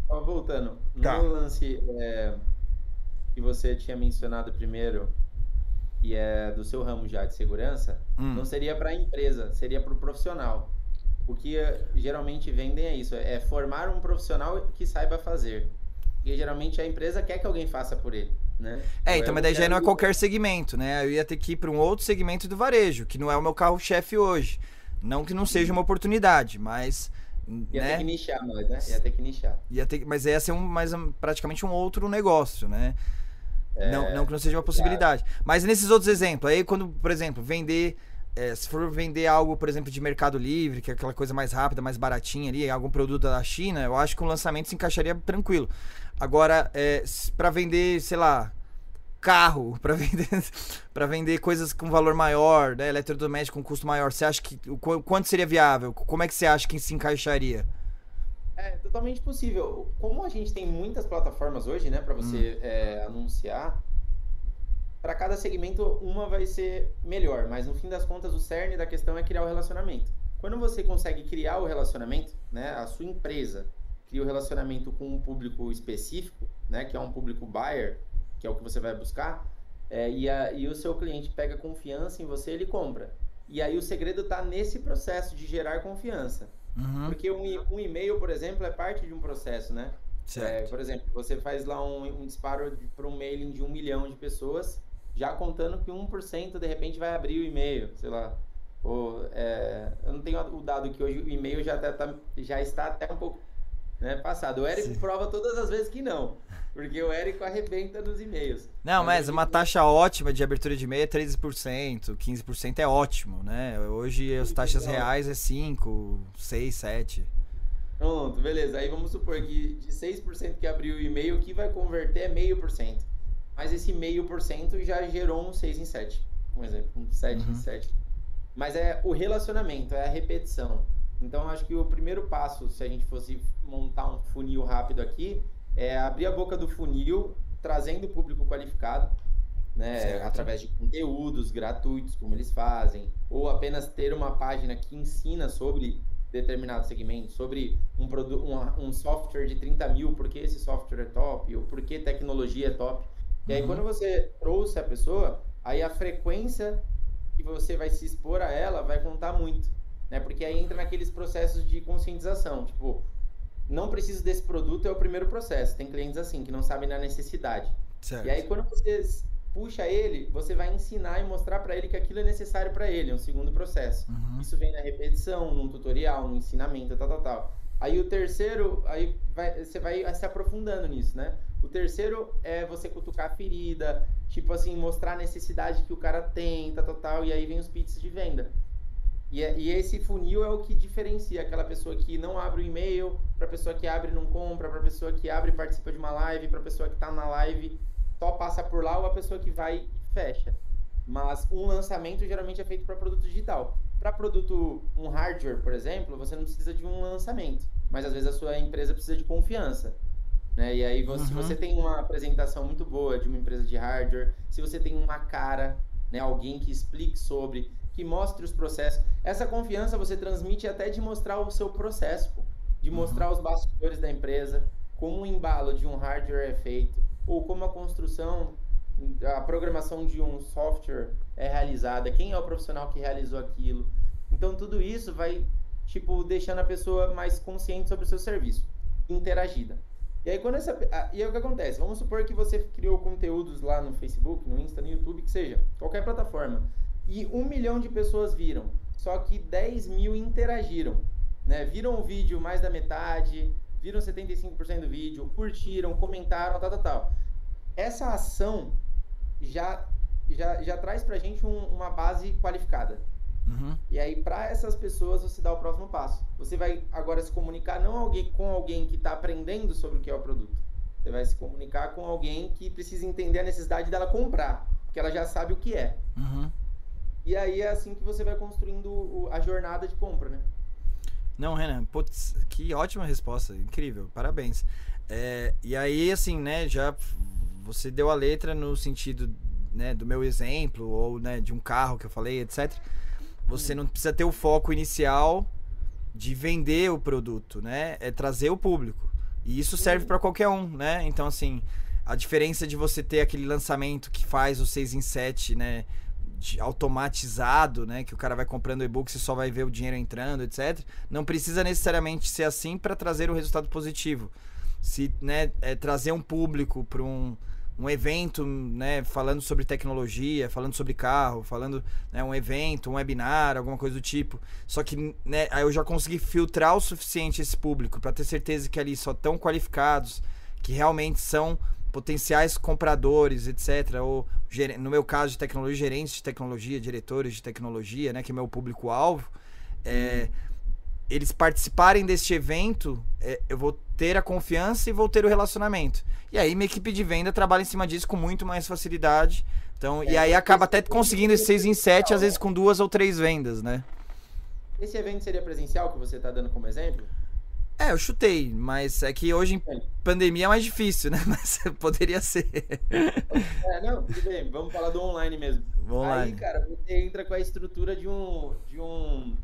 só, voltando, tá. no lance é, que você tinha mencionado primeiro, que é do seu ramo já de segurança, hum. não seria para a empresa, seria para o profissional. O que eh, geralmente vendem é isso, é formar um profissional que saiba fazer. Porque geralmente a empresa quer que alguém faça por ele. Né? É, então, mas daí já não é qualquer segmento, né? Eu ia ter que ir para um outro segmento do varejo, que não é o meu carro-chefe hoje. Não que não seja uma oportunidade, mas. Ia né? ter que nichar mais, né? Ia ter que nichar. Ia ter, mas ia ser um, mais, praticamente um outro negócio, né? É, não, não que não seja uma possibilidade. Claro. Mas nesses outros exemplos, aí quando, por exemplo, vender. É, se for vender algo, por exemplo, de Mercado Livre, que é aquela coisa mais rápida, mais baratinha ali, algum produto da China, eu acho que o lançamento se encaixaria tranquilo. Agora, é, para vender, sei lá, carro, para vender, vender coisas com valor maior, né, eletrodoméstico com custo maior, você acha que o quanto seria viável? Como é que você acha que se encaixaria? É totalmente possível. Como a gente tem muitas plataformas hoje, né, para você hum. é, anunciar, para cada segmento uma vai ser melhor, mas no fim das contas o cerne da questão é criar o relacionamento. Quando você consegue criar o relacionamento, né, a sua empresa cria o relacionamento com um público específico, né, que é um público buyer, que é o que você vai buscar, é, e, a, e o seu cliente pega confiança em você, ele compra. E aí o segredo está nesse processo de gerar confiança. Uhum. Porque um, um e-mail, por exemplo, é parte de um processo, né? É, por exemplo, você faz lá um, um disparo para um mailing de um milhão de pessoas, já contando que 1% de repente vai abrir o e-mail, sei lá. Ou, é, eu não tenho o dado que hoje o e-mail já, tá, tá, já está até um pouco né, passado. O Érico Sim. prova todas as vezes que não. Porque o Érico arrebenta nos e-mails. Não, mas, mas uma taxa ótima de abertura de e-mail é 13%, 15% é ótimo, né? Hoje as taxas reais é 5, 6, 7. Pronto, beleza. Aí vamos supor que de 6% que abriu o e-mail, o que vai converter é meio por cento. Mas esse meio por cento já gerou um 6 em 7. Um exemplo, um 7 uhum. em 7. Mas é o relacionamento, é a repetição. Então acho que o primeiro passo, se a gente fosse montar um funil rápido aqui, é abrir a boca do funil, trazendo o público qualificado, né, através de conteúdos gratuitos, como eles fazem, ou apenas ter uma página que ensina sobre determinado segmento, sobre um, um, um software de 30 mil, por que esse software é top, ou por que tecnologia é top. E aí, uhum. quando você trouxe a pessoa, aí a frequência que você vai se expor a ela vai contar muito, né? Porque aí entra naqueles processos de conscientização, tipo, não preciso desse produto é o primeiro processo. Tem clientes assim que não sabem da necessidade. Certo. E aí quando você puxa ele, você vai ensinar e mostrar para ele que aquilo é necessário para ele, é um segundo processo. Uhum. Isso vem na repetição, num tutorial, no ensinamento, tal, tal, tal. Aí o terceiro, aí vai, você vai se aprofundando nisso, né? O terceiro é você cutucar a ferida, tipo assim, mostrar a necessidade que o cara tem, tal, tal, tal, e aí vem os pits de venda. E, é, e, esse funil é o que diferencia aquela pessoa que não abre o e-mail, para pessoa que abre e não compra, para pessoa que abre e participa de uma live, para pessoa que está na live só passa por lá ou a pessoa que vai e fecha. Mas um lançamento geralmente é feito para produto digital. Para produto, um hardware, por exemplo, você não precisa de um lançamento, mas às vezes a sua empresa precisa de confiança. Né? E aí, você, uhum. se você tem uma apresentação muito boa de uma empresa de hardware, se você tem uma cara, né, alguém que explique sobre, que mostre os processos. Essa confiança você transmite até de mostrar o seu processo, pô. de uhum. mostrar os bastidores da empresa, como o embalo de um hardware é feito, ou como a construção, a programação de um software é realizada, quem é o profissional que realizou aquilo. Então tudo isso vai tipo deixando a pessoa mais consciente sobre o seu serviço, interagida. E aí quando essa e aí o que acontece? Vamos supor que você criou conteúdos lá no Facebook, no Insta, no YouTube, que seja, qualquer plataforma e um milhão de pessoas viram, só que 10 mil interagiram. Né? Viram o vídeo mais da metade, viram 75% do vídeo, curtiram, comentaram, tal, tal, tal. Essa ação já, já, já traz pra gente um, uma base qualificada. Uhum. E aí, para essas pessoas, você dá o próximo passo. Você vai agora se comunicar não alguém, com alguém que está aprendendo sobre o que é o produto. Você vai se comunicar com alguém que precisa entender a necessidade dela comprar, porque ela já sabe o que é. Uhum. E aí é assim que você vai construindo a jornada de compra, né? Não, Renan, putz, que ótima resposta, incrível, parabéns. É, e aí, assim, né, já você deu a letra no sentido né, do meu exemplo, ou né, de um carro que eu falei, etc. Você não precisa ter o foco inicial de vender o produto, né? É trazer o público. E isso serve para qualquer um, né? Então, assim, a diferença de você ter aquele lançamento que faz o 6 em 7, né? Automatizado, né? Que o cara vai comprando e-book, você só vai ver o dinheiro entrando, etc. Não precisa necessariamente ser assim para trazer um resultado positivo. Se né, é, trazer um público para um, um evento, né, falando sobre tecnologia, falando sobre carro, falando né, um evento, um webinar, alguma coisa do tipo. Só que né, aí eu já consegui filtrar o suficiente esse público para ter certeza que ali só estão qualificados, que realmente são potenciais compradores, etc. Ou, no meu caso de tecnologia, gerentes de tecnologia, diretores de tecnologia, né, que é meu público-alvo, é, eles participarem deste evento, é, eu vou ter a confiança e vou ter o relacionamento. E aí minha equipe de venda trabalha em cima disso com muito mais facilidade. Então, é, e aí acaba até conseguindo esse 6 em 7, às vezes com duas ou três vendas, né? Esse evento seria presencial que você está dando como exemplo? É, eu chutei, mas é que hoje em pandemia é mais difícil, né? Mas poderia ser. É, não, tudo bem, vamos falar do online mesmo. Online. Aí, cara, você entra com a estrutura de um, de um,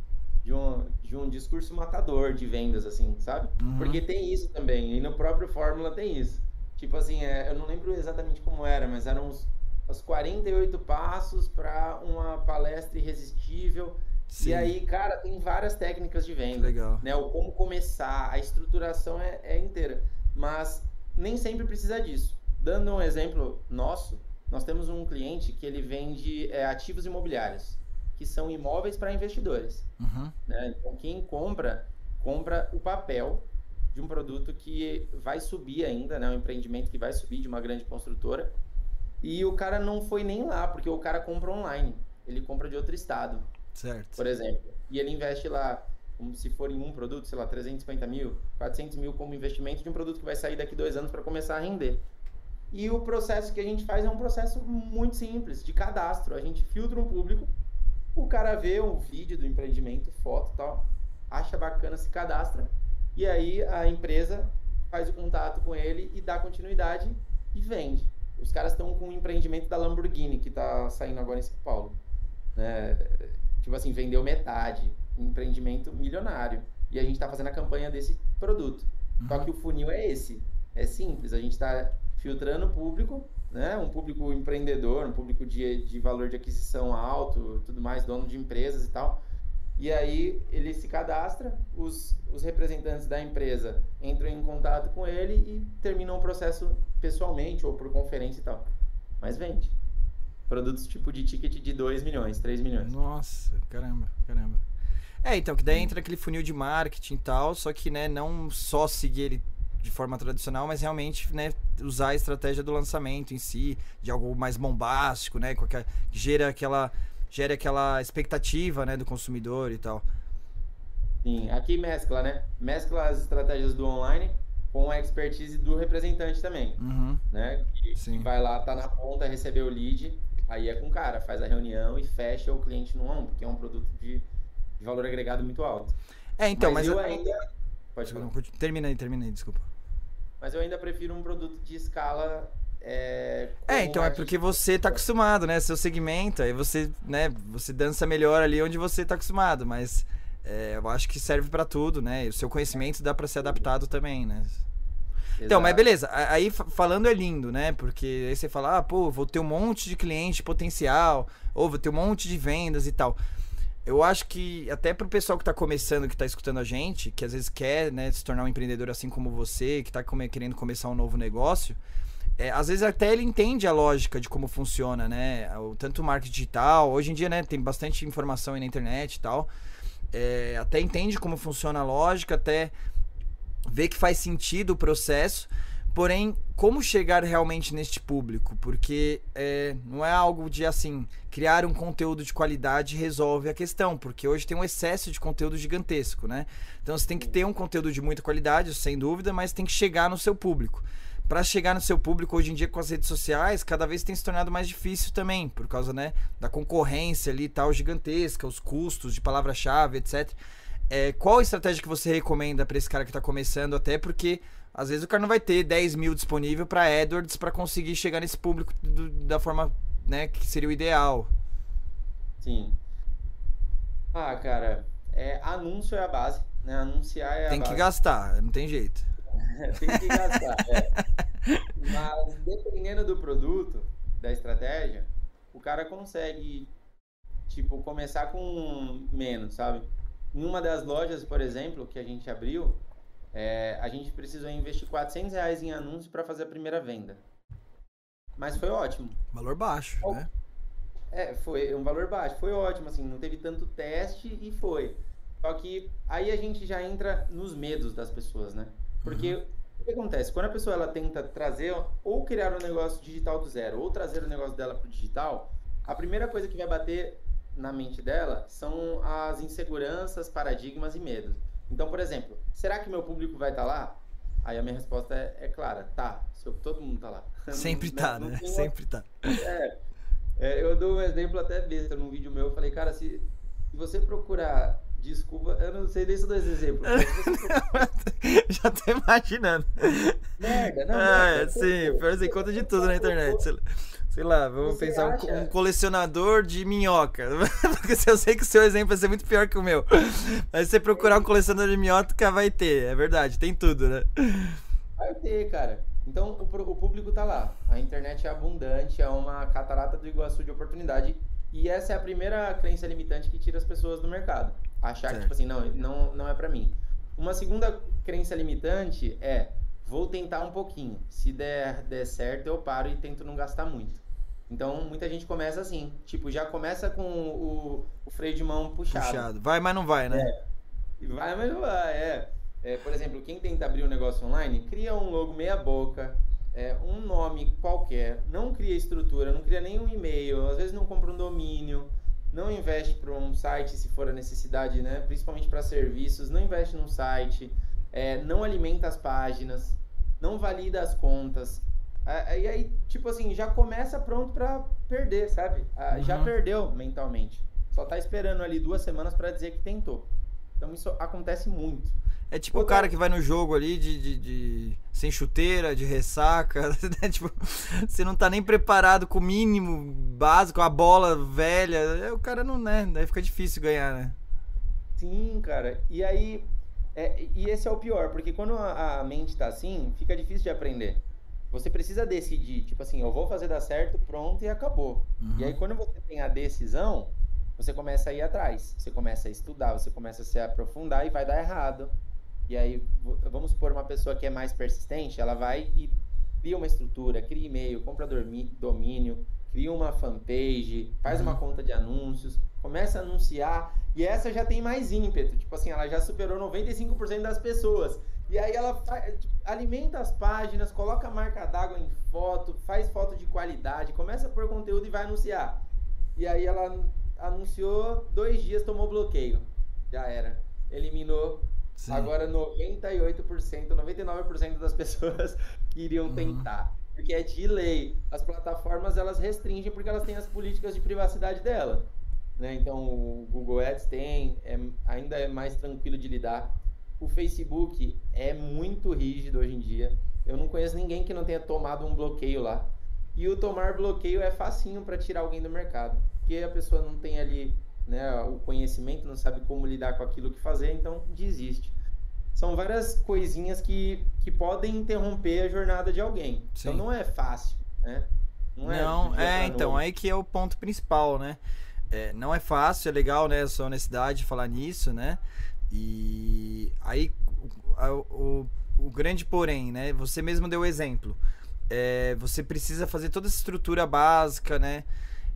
de um, de um discurso matador de vendas, assim, sabe? Uhum. Porque tem isso também, e no próprio Fórmula tem isso. Tipo assim, é, eu não lembro exatamente como era, mas eram os, os 48 passos para uma palestra irresistível Sim. E aí, cara, tem várias técnicas de venda. Legal. Né? O como começar, a estruturação é, é inteira. Mas nem sempre precisa disso. Dando um exemplo nosso, nós temos um cliente que ele vende é, ativos imobiliários, que são imóveis para investidores. Uhum. Né? Então, quem compra, compra o papel de um produto que vai subir ainda, né? um empreendimento que vai subir de uma grande construtora. E o cara não foi nem lá, porque o cara compra online. Ele compra de outro estado. Certo. Por exemplo. E ele investe lá, como se for em um produto, sei lá, 350 mil, 400 mil como investimento de um produto que vai sair daqui dois anos para começar a render. E o processo que a gente faz é um processo muito simples, de cadastro. A gente filtra um público, o cara vê um vídeo do empreendimento, foto tal, acha bacana, se cadastra, e aí a empresa faz o contato com ele e dá continuidade e vende. Os caras estão com o empreendimento da Lamborghini, que está saindo agora em São Paulo. Né? Tipo assim, vendeu metade, empreendimento milionário. E a gente está fazendo a campanha desse produto. Uhum. Só que o funil é esse. É simples, a gente está filtrando o público, né? Um público empreendedor, um público de, de valor de aquisição alto, tudo mais, dono de empresas e tal. E aí ele se cadastra, os, os representantes da empresa entram em contato com ele e terminam o processo pessoalmente ou por conferência e tal. Mas vende produtos tipo de ticket de 2 milhões, 3 milhões. Nossa, caramba, caramba. É, então, que daí entra aquele funil de marketing e tal, só que, né, não só seguir ele de forma tradicional, mas realmente, né, usar a estratégia do lançamento em si, de algo mais bombástico, né, que gera aquela gera aquela expectativa, né, do consumidor e tal. Sim, aqui mescla, né? Mescla as estratégias do online com a expertise do representante também, uhum. né? Que, que, vai lá, tá na ponta, receber o lead Aí é com o cara, faz a reunião e fecha o cliente no ombro, porque é um produto de, de valor agregado muito alto. É, então, mas, mas eu ainda. Pode falar. Termina aí, termina aí, desculpa. Mas eu ainda prefiro um produto de escala. É, é então é porque você tá acostumado, né? Seu segmento, aí você, né, você dança melhor ali onde você tá acostumado, mas é, eu acho que serve para tudo, né? O seu conhecimento dá para ser adaptado também, né? Então, mas beleza. Aí falando é lindo, né? Porque aí você fala, ah, pô, vou ter um monte de cliente potencial, ou vou ter um monte de vendas e tal. Eu acho que até pro pessoal que tá começando, que tá escutando a gente, que às vezes quer, né, se tornar um empreendedor assim como você, que tá come querendo começar um novo negócio, é, às vezes até ele entende a lógica de como funciona, né? O, tanto o marketing digital, hoje em dia, né, tem bastante informação aí na internet e tal. É, até entende como funciona a lógica, até vê que faz sentido o processo, porém, como chegar realmente neste público? Porque é, não é algo de assim, criar um conteúdo de qualidade resolve a questão, porque hoje tem um excesso de conteúdo gigantesco, né? Então você tem que ter um conteúdo de muita qualidade, sem dúvida, mas tem que chegar no seu público. para chegar no seu público hoje em dia com as redes sociais, cada vez tem se tornado mais difícil também, por causa, né, da concorrência ali tal gigantesca, os custos de palavra-chave, etc. É, qual a estratégia que você recomenda para esse cara que está começando, até porque às vezes o cara não vai ter 10 mil disponível para AdWords para conseguir chegar nesse público do, da forma né, que seria o ideal. Sim. Ah, cara, é, anúncio é a base, né? Anunciar é a Tem base. que gastar, não tem jeito. tem que gastar, é. Mas dependendo do produto, da estratégia, o cara consegue, tipo, começar com menos, sabe? Em uma das lojas, por exemplo, que a gente abriu, é, a gente precisou investir 400 reais em anúncio para fazer a primeira venda. Mas foi ótimo. Valor baixo, oh, né? É, foi um valor baixo. Foi ótimo, assim, não teve tanto teste e foi. Só que aí a gente já entra nos medos das pessoas, né? Porque uhum. o que acontece? Quando a pessoa ela tenta trazer ou criar um negócio digital do zero ou trazer o negócio dela para o digital, a primeira coisa que vai bater na mente dela são as inseguranças, paradigmas e medos. Então, por exemplo, será que meu público vai estar tá lá? Aí a minha resposta é, é clara, tá. Todo mundo tá lá. Sempre não, tá, não, né? Sempre tá. É, é, eu dou um exemplo até besta num vídeo meu. Eu falei, cara, se, se você procurar desculpa, eu não sei nem se eu dou esse exemplo. Já tô imaginando. Merda, não. Ah, merda, sim, pior você conta de tudo na internet. Sei lá, vamos Você pensar acha... um, colecionador de minhoca. Porque eu sei que o seu exemplo vai ser muito pior que o meu. Mas se você procurar um colecionador de minhoca, vai ter. É verdade, tem tudo, né? Vai ter, cara. Então o, o público tá lá. A internet é abundante, é uma catarata do Iguaçu de oportunidade. E essa é a primeira crença limitante que tira as pessoas do mercado. Achar certo. que, tipo assim, não, não, não é para mim. Uma segunda crença limitante é vou tentar um pouquinho. Se der, der certo, eu paro e tento não gastar muito. Então, muita gente começa assim, tipo, já começa com o, o freio de mão puxado. Puxado. Vai, mas não vai, né? É. Vai, mas não vai, é. é. Por exemplo, quem tenta abrir um negócio online, cria um logo meia boca, é, um nome qualquer, não cria estrutura, não cria nenhum e-mail, às vezes não compra um domínio, não investe para um site se for a necessidade, né? Principalmente para serviços, não investe num site, é, não alimenta as páginas, não valida as contas, e aí, tipo assim, já começa pronto para perder, sabe? Uhum. Já perdeu mentalmente. Só tá esperando ali duas semanas para dizer que tentou. Então isso acontece muito. É tipo Outra... o cara que vai no jogo ali de, de, de... sem chuteira, de ressaca, né? tipo, você não tá nem preparado com o mínimo básico, a bola velha, é, o cara não, né? Daí fica difícil ganhar, né? Sim, cara. E aí, é, e esse é o pior, porque quando a, a mente tá assim, fica difícil de aprender. Você precisa decidir, tipo assim, eu vou fazer dar certo, pronto e acabou. Uhum. E aí quando você tem a decisão, você começa a ir atrás, você começa a estudar, você começa a se aprofundar e vai dar errado. E aí, vamos supor uma pessoa que é mais persistente, ela vai e cria uma estrutura, cria e-mail, compra domínio, cria uma fanpage, faz uhum. uma conta de anúncios, começa a anunciar, e essa já tem mais ímpeto, tipo assim, ela já superou 95% das pessoas. E aí ela tipo, alimenta as páginas, coloca a marca d'água em foto, faz foto de qualidade, começa a pôr conteúdo e vai anunciar. E aí ela anunciou, dois dias tomou bloqueio. Já era. Eliminou. Sim. Agora 98%, 99% das pessoas iriam uhum. tentar. Porque é de lei. As plataformas elas restringem porque elas têm as políticas de privacidade dela. Né? Então o Google Ads tem, é, ainda é mais tranquilo de lidar. O Facebook é muito rígido hoje em dia. Eu não conheço ninguém que não tenha tomado um bloqueio lá. E o tomar bloqueio é facinho para tirar alguém do mercado, porque a pessoa não tem ali né, o conhecimento, não sabe como lidar com aquilo que fazer, então desiste. São várias coisinhas que, que podem interromper a jornada de alguém. Então Sim. Então não é fácil, né? Não, é não é, é então, aí que é o ponto principal, né? É, não é fácil, é legal, né, a sua honestidade falar nisso, né? E aí o, o, o grande porém, né? Você mesmo deu o exemplo. É, você precisa fazer toda essa estrutura básica, né?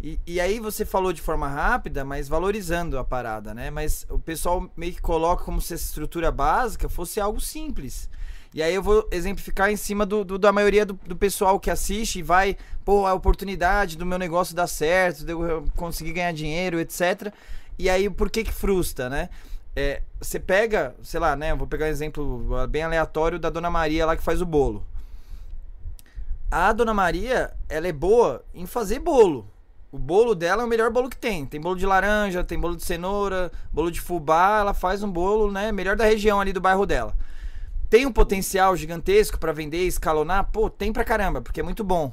E, e aí você falou de forma rápida, mas valorizando a parada, né? Mas o pessoal meio que coloca como se essa estrutura básica fosse algo simples. E aí eu vou exemplificar em cima do, do da maioria do, do, pessoal que assiste e vai, pô, a oportunidade do meu negócio dar certo, de eu conseguir ganhar dinheiro, etc. E aí por que que frustra, né? É, você pega, sei lá, né? Vou pegar um exemplo bem aleatório da Dona Maria lá que faz o bolo. A Dona Maria, ela é boa em fazer bolo. O bolo dela é o melhor bolo que tem. Tem bolo de laranja, tem bolo de cenoura, bolo de fubá. Ela faz um bolo, né? Melhor da região ali do bairro dela. Tem um potencial gigantesco para vender, escalonar? Pô, tem pra caramba, porque é muito bom.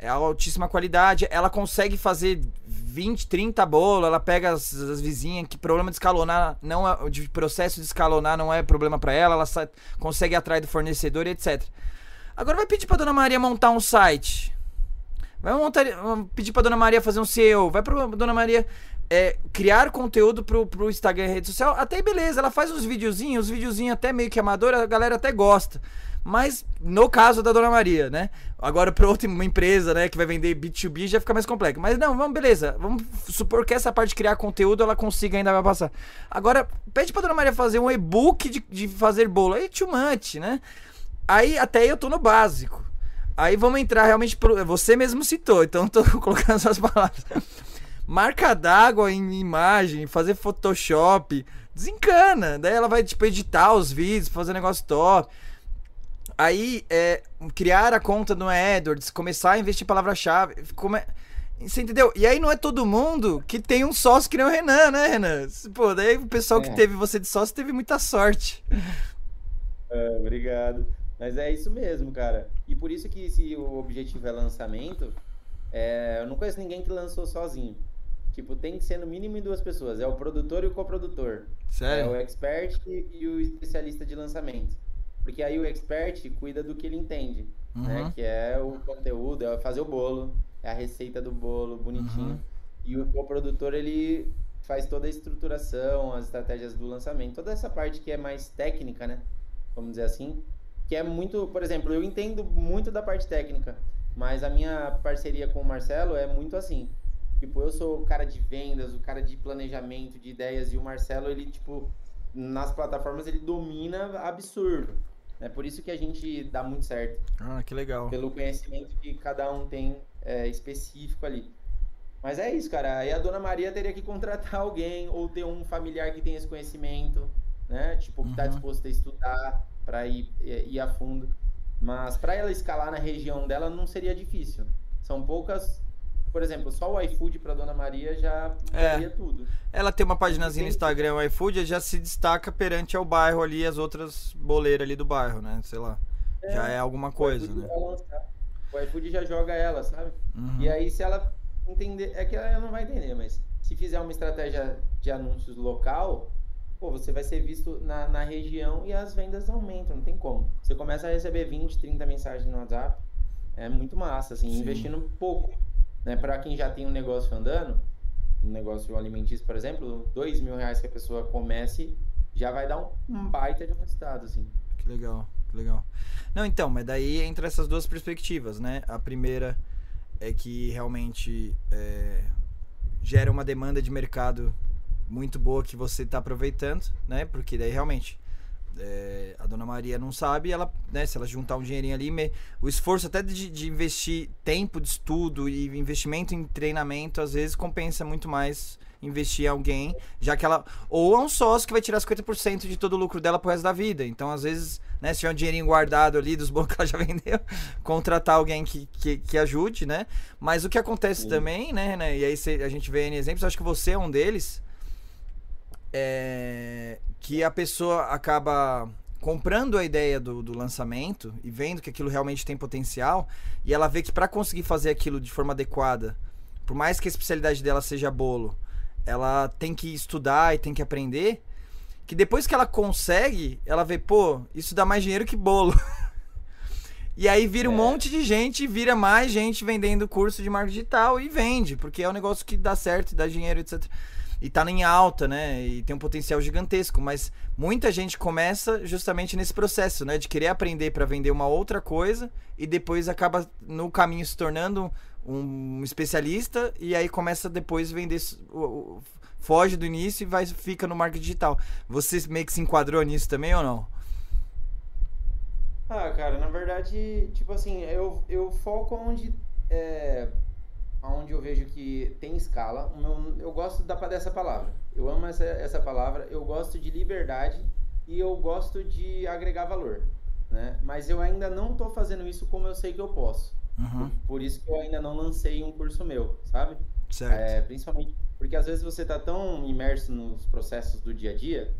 É altíssima qualidade. Ela consegue fazer 20, 30 bolos. Ela pega as, as vizinhas que problema de escalonar não é, de processo de escalonar não é problema para ela. Ela consegue atrair do fornecedor, etc. Agora vai pedir pra Dona Maria montar um site. Vai montar, pedir pra Dona Maria fazer um SEO. Vai pra Dona Maria é, criar conteúdo pro, pro Instagram e rede social. Até beleza, ela faz uns videozinhos, uns videozinhos até meio que amador, a galera até gosta. Mas no caso da Dona Maria, né? Agora para outra empresa, né, que vai vender B2B já fica mais complexo. Mas não, vamos, beleza. Vamos supor que essa parte de criar conteúdo ela consiga ainda vai passar. Agora, pede pra Dona Maria fazer um e-book de, de fazer bolo. Aí too much, né? Aí até aí eu tô no básico. Aí vamos entrar realmente pro. Você mesmo citou, então tô colocando suas palavras. Marca d'água em imagem, fazer Photoshop, desencana. Daí ela vai, tipo, editar os vídeos, fazer negócio top. Aí, é, criar a conta no AdWords, começar a investir em palavra-chave. Come... Você entendeu? E aí não é todo mundo que tem um sócio que nem o Renan, né, Renan? Pô, daí o pessoal é. que teve você de sócio teve muita sorte. É, obrigado. Mas é isso mesmo, cara. E por isso que se o objetivo é lançamento, é, eu não conheço ninguém que lançou sozinho. Tipo, tem que ser no mínimo em duas pessoas. É o produtor e o coprodutor. Sério? É o expert e o especialista de lançamento. Porque aí o expert cuida do que ele entende, né? uhum. né? Que é o conteúdo, é fazer o bolo, é a receita do bolo, bonitinho. Uhum. E o coprodutor, ele faz toda a estruturação, as estratégias do lançamento. Toda essa parte que é mais técnica, né? Vamos dizer assim. Que é muito... Por exemplo, eu entendo muito da parte técnica. Mas a minha parceria com o Marcelo é muito assim. Tipo, eu sou o cara de vendas, o cara de planejamento, de ideias, e o Marcelo, ele, tipo, nas plataformas, ele domina absurdo. É por isso que a gente dá muito certo. Ah, que legal. Pelo conhecimento que cada um tem é, específico ali. Mas é isso, cara. Aí a dona Maria teria que contratar alguém ou ter um familiar que tem esse conhecimento, né? Tipo, que está uhum. disposto a estudar para ir, ir a fundo. Mas para ela escalar na região dela não seria difícil. São poucas. Por exemplo, só o iFood para Dona Maria já é. tudo. Ela tem uma paginazinha no Instagram, o iFood, já se destaca perante ao bairro ali, as outras boleiras ali do bairro, né? Sei lá. É. Já é alguma coisa, né? O iFood já joga ela, sabe? Uhum. E aí, se ela entender. É que ela não vai entender, mas se fizer uma estratégia de anúncios local, pô, você vai ser visto na, na região e as vendas aumentam, não tem como. Você começa a receber 20, 30 mensagens no WhatsApp, é muito massa, assim, Sim. investindo pouco. Né? Para quem já tem um negócio andando, um negócio alimentício, por exemplo, dois mil reais que a pessoa comece, já vai dar um, um baita de resultado, assim. Que legal, que legal. Não, então, mas daí entra essas duas perspectivas, né? A primeira é que realmente é, gera uma demanda de mercado muito boa que você está aproveitando, né? Porque daí realmente é, a dona Maria não sabe, ela, né, se ela juntar um dinheirinho ali, me, o esforço até de, de, investir tempo de estudo e investimento em treinamento, às vezes compensa muito mais investir em alguém, já que ela. Ou é um sócio que vai tirar 50% de todo o lucro dela pro resto da vida. Então, às vezes, né, se tiver um dinheirinho guardado ali dos bons que ela já vendeu, contratar alguém que, que, que ajude, né? Mas o que acontece Sim. também, né, né, e aí a gente vê em exemplos, acho que você é um deles é, que a pessoa acaba comprando a ideia do, do, lançamento e vendo que aquilo realmente tem potencial e ela vê que para conseguir fazer aquilo de forma adequada, por mais que a especialidade dela seja bolo, ela tem que estudar e tem que aprender, que depois que ela consegue, ela vê, pô, isso dá mais dinheiro que bolo. e aí vira um é. monte de gente, vira mais gente vendendo curso de marketing digital e vende, porque é um negócio que dá certo, dá dinheiro, etc e tá em alta, né? E tem um potencial gigantesco, mas muita gente começa justamente nesse processo, né? De querer aprender para vender uma outra coisa e depois acaba no caminho se tornando um especialista e aí começa depois vender foge do início e vai fica no marketing digital. Você meio que se enquadrou nisso também ou não? Ah, cara, na verdade, tipo assim, eu, eu foco onde é, onde eu vejo que tem escala. Meu, eu gosto da, dessa palavra. Eu amo essa, essa palavra. Eu gosto de liberdade e eu gosto de agregar valor. Né? Mas eu ainda não estou fazendo isso como eu sei que eu posso. Uhum. Por, por, isso que eu ainda não lancei um curso meu, sabe? Certo. É, principalmente porque às vezes você tá tão imerso nos processos do dia a dia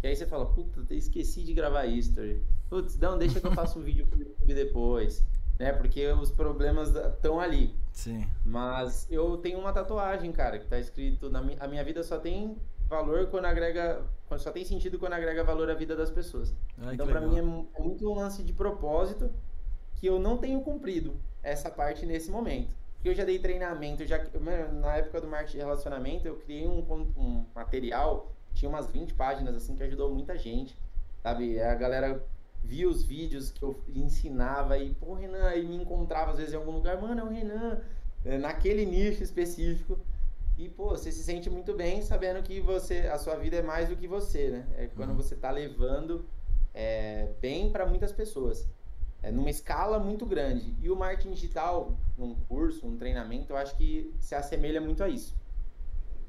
que aí você fala, puta, esqueci de gravar history. Putz, não, deixa que eu faça um vídeo pro YouTube depois. Né? Porque os problemas estão ali. Sim. Mas eu tenho uma tatuagem, cara, que tá escrito: na mi a minha vida só tem valor quando agrega. Só tem sentido quando agrega valor à vida das pessoas. Ai, então, para mim, é, é muito um lance de propósito que eu não tenho cumprido essa parte nesse momento. Porque eu já dei treinamento, já na época do marketing de relacionamento, eu criei um, um material, tinha umas 20 páginas assim que ajudou muita gente, sabe? A galera via os vídeos que eu ensinava e, pô, Renan, e me encontrava às vezes em algum lugar, mano, é o Renan, é, naquele nicho específico. E, pô, você se sente muito bem sabendo que você, a sua vida é mais do que você, né? É quando uhum. você tá levando é, bem para muitas pessoas. É numa escala muito grande. E o marketing digital, num curso, um treinamento, eu acho que se assemelha muito a isso.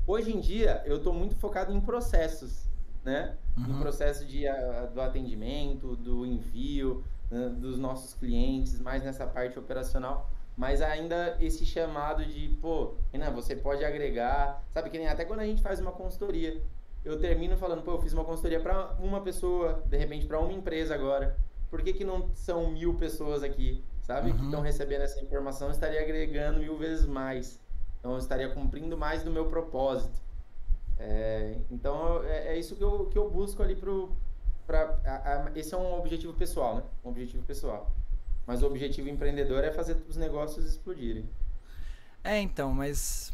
Hoje em dia, eu estou muito focado em processos né? Uhum. No processo de, a, do atendimento, do envio, né? dos nossos clientes, mais nessa parte operacional. Mas ainda esse chamado de, pô, Renan, você pode agregar, sabe que nem até quando a gente faz uma consultoria, eu termino falando, pô, eu fiz uma consultoria para uma pessoa, de repente para uma empresa agora. Por que, que não são mil pessoas aqui, sabe? Uhum. Que estão recebendo essa informação, eu estaria agregando mil vezes mais. Então eu estaria cumprindo mais do meu propósito. É, então é, é, isso que eu, que eu busco ali pro. Pra, a, a, esse é um objetivo pessoal, né? Um objetivo pessoal. Mas o objetivo empreendedor é fazer os negócios explodirem. É, então, mas.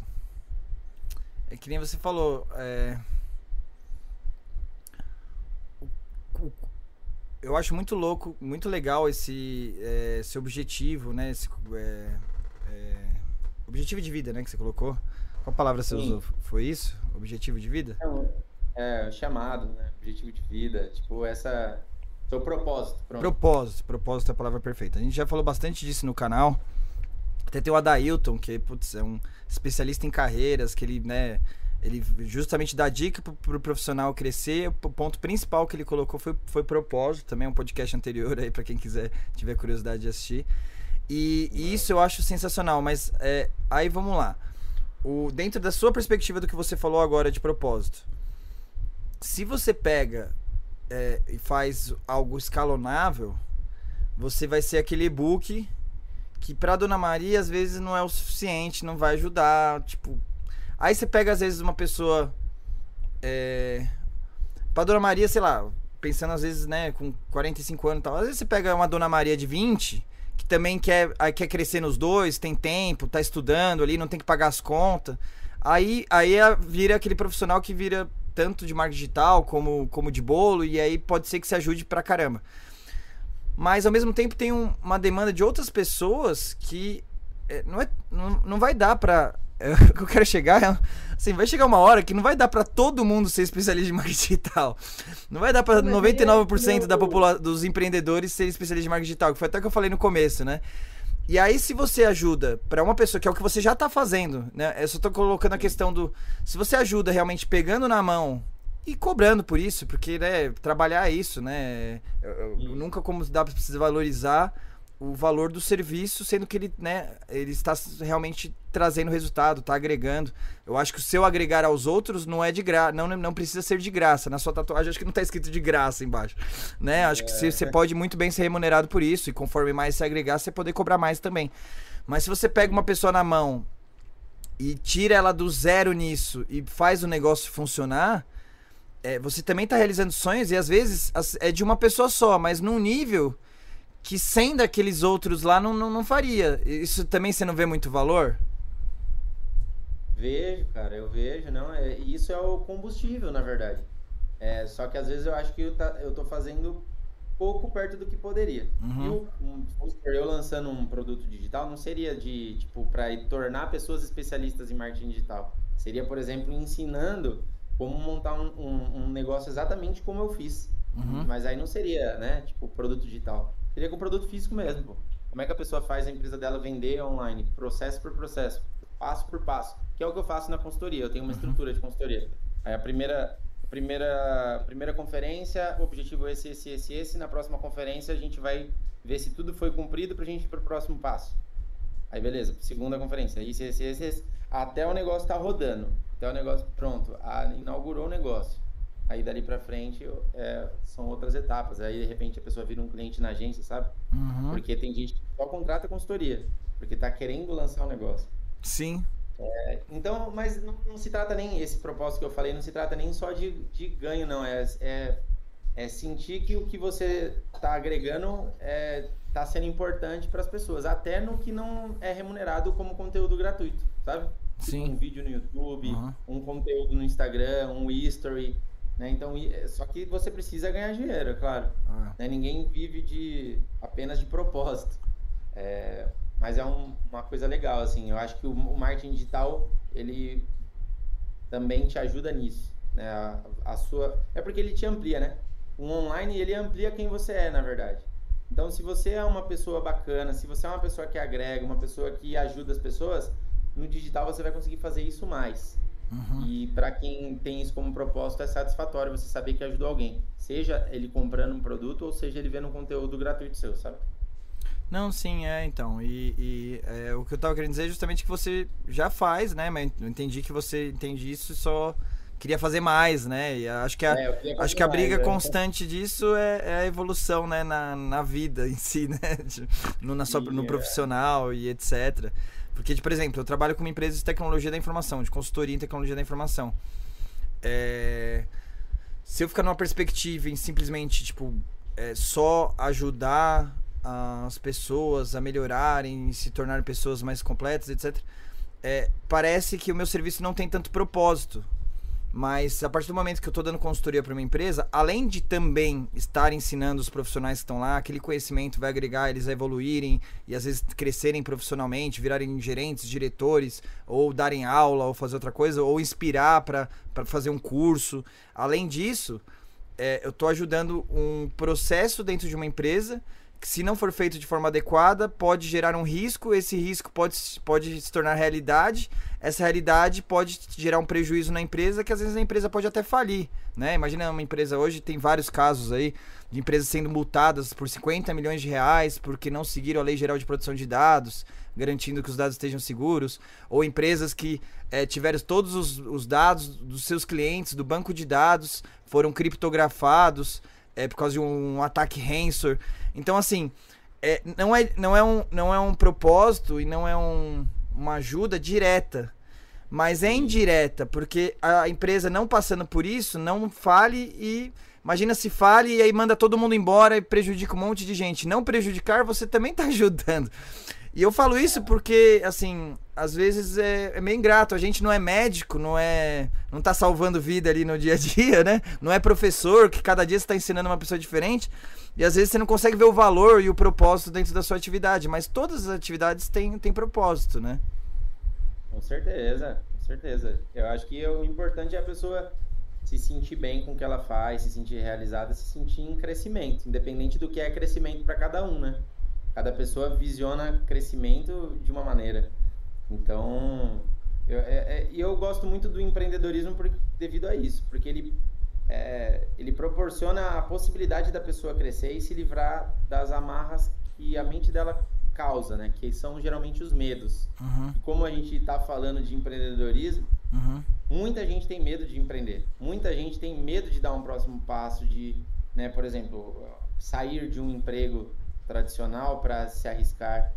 É que nem você falou. É... Eu acho muito louco, muito legal esse, é, esse objetivo, né? Esse, é, é, objetivo de vida, né? Que você colocou. Qual palavra você Sim. usou? Foi isso? Objetivo de vida? É, é, chamado, né? Objetivo de vida. Tipo, essa. Seu propósito. Pronto. Propósito. Propósito é a palavra perfeita. A gente já falou bastante disso no canal. Até tem o Adailton, que putz, é um especialista em carreiras, que ele, né, ele justamente dá dica pro, pro profissional crescer. O ponto principal que ele colocou foi, foi propósito, também é um podcast anterior aí para quem quiser tiver curiosidade de assistir. E, e, isso eu acho sensacional, mas é, aí vamos lá o, dentro da sua perspectiva do que você falou agora de propósito, se você pega é, e faz algo escalonável, você vai ser aquele e-book que pra Dona Maria às vezes não é o suficiente, não vai ajudar, tipo... Aí você pega às vezes uma pessoa... É, pra Dona Maria, sei lá, pensando às vezes, né, com 45 anos e tal, às vezes você pega uma Dona Maria de 20 que também quer, quer crescer nos dois, tem tempo, tá estudando ali, não tem que pagar as contas. Aí, aí vira aquele profissional que vira tanto de marketing digital como, como de bolo, e aí pode ser que se ajude pra caramba. Mas ao mesmo tempo tem um, uma demanda de outras pessoas que é, não, é, não, não vai dar pra o que eu quero chegar é, assim, vai chegar uma hora que não vai dar para todo mundo ser especialista em marketing digital. Não vai dar para 99% da população dos empreendedores ser especialista em marketing digital, que foi até que eu falei no começo, né? E aí se você ajuda para uma pessoa que é o que você já tá fazendo, né? Eu só tô colocando a questão do se você ajuda realmente pegando na mão e cobrando por isso, porque né, trabalhar é isso, né? Eu, eu, nunca como dá para precisar valorizar o valor do serviço, sendo que ele, né, ele está realmente trazendo resultado, está agregando. Eu acho que o seu agregar aos outros não é de graça, não, não precisa ser de graça. Na sua tatuagem acho que não está escrito de graça embaixo, né? Acho que você, é. pode muito bem ser remunerado por isso e conforme mais você agregar, você poder cobrar mais também. Mas se você pega uma pessoa na mão e tira ela do zero nisso e faz o negócio funcionar, é, você também está realizando sonhos e às vezes é de uma pessoa só, mas num nível que sem daqueles outros lá não, não, não faria. Isso também você não vê muito valor? Vejo, cara, eu vejo, não. É, isso é o combustível, na verdade. É, só que às vezes eu acho que eu, tá, eu tô fazendo pouco perto do que poderia. Uhum. Eu, um, eu lançando um produto digital não seria de, tipo, para tornar pessoas especialistas em marketing digital. Seria, por exemplo, ensinando como montar um, um, um negócio exatamente como eu fiz. Uhum. Mas aí não seria, né, tipo, produto digital. Seria com produto físico mesmo. Pô. Como é que a pessoa faz a empresa dela vender online, processo por processo, passo por passo, que é o que eu faço na consultoria. Eu tenho uma uhum. estrutura de consultoria. Aí a primeira, a primeira, primeira conferência, o objetivo é esse, esse, esse, esse. Na próxima conferência a gente vai ver se tudo foi cumprido para a gente ir para o próximo passo. Aí beleza, segunda conferência, isso, isso, isso, isso, até o negócio tá rodando, até o negócio pronto, a, inaugurou o negócio. Aí dali para frente é, são outras etapas. Aí de repente a pessoa vira um cliente na agência, sabe? Uhum. Porque tem gente que só contrata consultoria, porque tá querendo lançar o um negócio. Sim. É, então, mas não, não, se trata nem, esse propósito que eu falei, não se trata nem só de, de ganho, não. É, é, é sentir que o que você está agregando é, tá sendo importante para as pessoas, até no que não é remunerado como conteúdo gratuito, sabe? Sim. Um vídeo no YouTube, uhum. um conteúdo no Instagram, um history. Né? Então, só que você precisa ganhar dinheiro, é claro. Ah. Né? Ninguém vive de apenas de propósito. É, mas é um, uma coisa legal, assim. Eu acho que o, o, marketing digital, ele também te ajuda nisso. Né? A, a, sua... É porque ele te amplia, né? O online, ele amplia quem você é, na verdade. Então, se você é uma pessoa bacana, se você é uma pessoa que agrega, uma pessoa que ajuda as pessoas, no digital você vai conseguir fazer isso mais. Uhum. E para quem tem isso como propósito, é satisfatório você saber que ajudou alguém. Seja ele comprando um produto ou seja ele vendo um conteúdo gratuito seu, sabe? Não, sim, é, então. E, e é, o que eu tava querendo dizer é justamente que você já faz, né? Mas eu entendi que você entende isso e só queria fazer mais, né? E acho que a, é, acho que a briga mais, é. constante disso é, é, a evolução, né? Na, na vida em si, né? No, na sua, no é. profissional e etc. Porque, por exemplo, eu trabalho com uma empresa de tecnologia da informação, de consultoria em tecnologia da informação. É... Se eu ficar numa perspectiva em simplesmente, tipo, é, só ajudar as pessoas a melhorarem, se tornar pessoas mais completas, etc., é, parece que o meu serviço não tem tanto propósito. Mas a partir do momento que eu estou dando consultoria para uma empresa, além de também estar ensinando os profissionais que estão lá, aquele conhecimento vai agregar eles a evoluírem e às vezes crescerem profissionalmente, virarem gerentes, diretores, ou darem aula, ou fazer outra coisa, ou inspirar para fazer um curso. Além disso, é, eu estou ajudando um processo dentro de uma empresa que se não for feito de forma adequada, pode gerar um risco, esse risco pode, pode se tornar realidade, essa realidade pode gerar um prejuízo na empresa, que às vezes a empresa pode até falir, né? Imagina uma empresa hoje, tem vários casos aí de empresas sendo multadas por 50 milhões de reais porque não seguiram a Lei Geral de Proteção de Dados, garantindo que os dados estejam seguros, ou empresas que é, tiveram todos os, os dados dos seus clientes, do banco de dados, foram criptografados, é, por causa de um, ataque ransomware. Então, assim, é, não, é, não, é um, não é um propósito e não é um, uma ajuda direta, mas é indireta, porque a empresa não passando por isso, não fale e. Imagina se fale e aí manda todo mundo embora e prejudica um monte de gente. Não prejudicar, você também está ajudando. E eu falo isso porque, assim, às vezes é, é, meio ingrato. A gente não é médico, não é. não tá salvando vida ali no dia a dia, né? Não é professor, que cada dia você tá ensinando uma pessoa diferente. E às vezes você não consegue ver o valor e o propósito dentro da sua atividade. Mas todas as atividades têm, têm propósito, né? Com certeza, com certeza. Eu acho que o importante é a pessoa se sentir bem com o que ela faz, se sentir realizada, se sentir em crescimento, independente do que é crescimento para cada um, né? cada pessoa visiona crescimento de uma maneira. Então, eu, é, é, eu gosto muito do empreendedorismo por, devido a isso, porque ele, é, ele proporciona a possibilidade da pessoa crescer e se livrar das amarras que a mente dela causa, né? Que são geralmente os medos. Uhum. E como a gente está falando de empreendedorismo, uhum. muita gente tem medo de empreender. Muita gente tem medo de dar um próximo passo, de, né, por exemplo, sair de um emprego tradicional para se arriscar.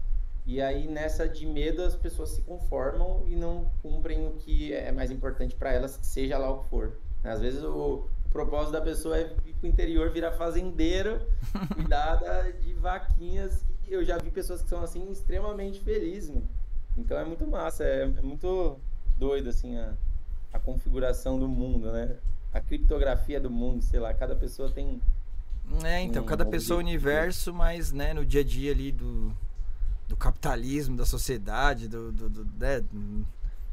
E aí nessa de medo as pessoas se conformam e não cumprem o que é mais importante para elas, seja lá o que for. Às vezes o, o propósito da pessoa é ir pro interior, virar fazendeiro, cuidar de vaquinhas. Eu já vi pessoas que são assim extremamente felizes. Mano. Então é muito massa, é, é muito doido assim a, a configuração do mundo, né? A criptografia do mundo, sei lá, cada pessoa tem é, então, cada pessoa é universo, mas né, no dia a dia ali do, do capitalismo, da sociedade, do, do, do, né,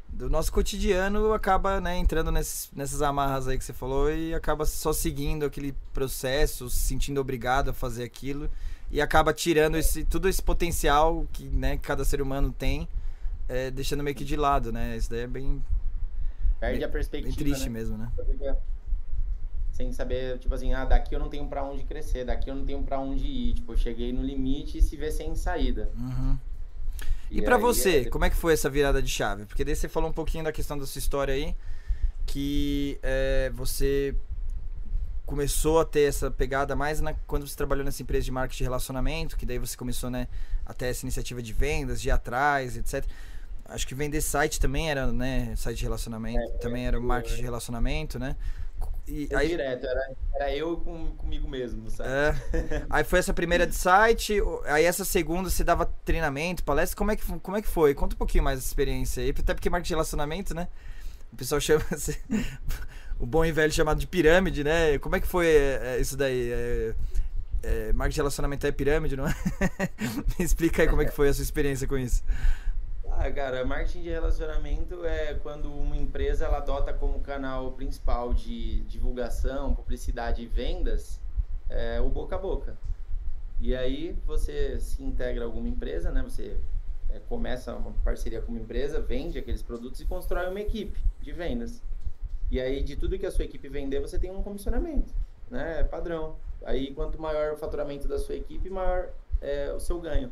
do nosso cotidiano, acaba né, entrando nesses, nessas amarras aí que você falou e acaba só seguindo aquele processo, se sentindo obrigado a fazer aquilo e acaba tirando esse, todo esse potencial que né, cada ser humano tem, é, deixando meio que de lado, né? Isso daí é bem. Perde bem, a perspectiva. Bem triste né? mesmo, né? sem saber, tipo assim, ah, daqui eu não tenho para onde crescer, daqui eu não tenho para onde ir. Tipo, eu cheguei no limite e se vê sem saída. Uhum. E, e para você, é... como é que foi essa virada de chave? Porque daí você falou um pouquinho da questão da sua história aí, que é, você começou a ter essa pegada mais na, quando você trabalhou nessa empresa de marketing de relacionamento, que daí você começou, né, a ter essa iniciativa de vendas, de ir atrás, etc. Acho que vender site também era, né, site de relacionamento, é, também era marketing de relacionamento, né? E aí, direto, era, era eu com, comigo mesmo, sabe? É. Aí foi essa primeira de site, aí essa segunda você dava treinamento, palestra, como é que, como é que foi? Conta um pouquinho mais essa experiência aí, até porque marketing de relacionamento, né? O pessoal chama o bom e velho chamado de pirâmide, né? Como é que foi é, é isso daí? É, é, marketing de relacionamento é pirâmide, não é? Me explica aí como é que foi a sua experiência com isso. Ah, cara, marketing de relacionamento é quando uma empresa ela adota como canal principal de divulgação, publicidade e vendas é, o boca a boca. E aí você se integra a alguma empresa, né? Você é, começa uma parceria com uma empresa, vende aqueles produtos e constrói uma equipe de vendas. E aí de tudo que a sua equipe vender, você tem um comissionamento, né? É padrão. Aí quanto maior o faturamento da sua equipe, maior é o seu ganho.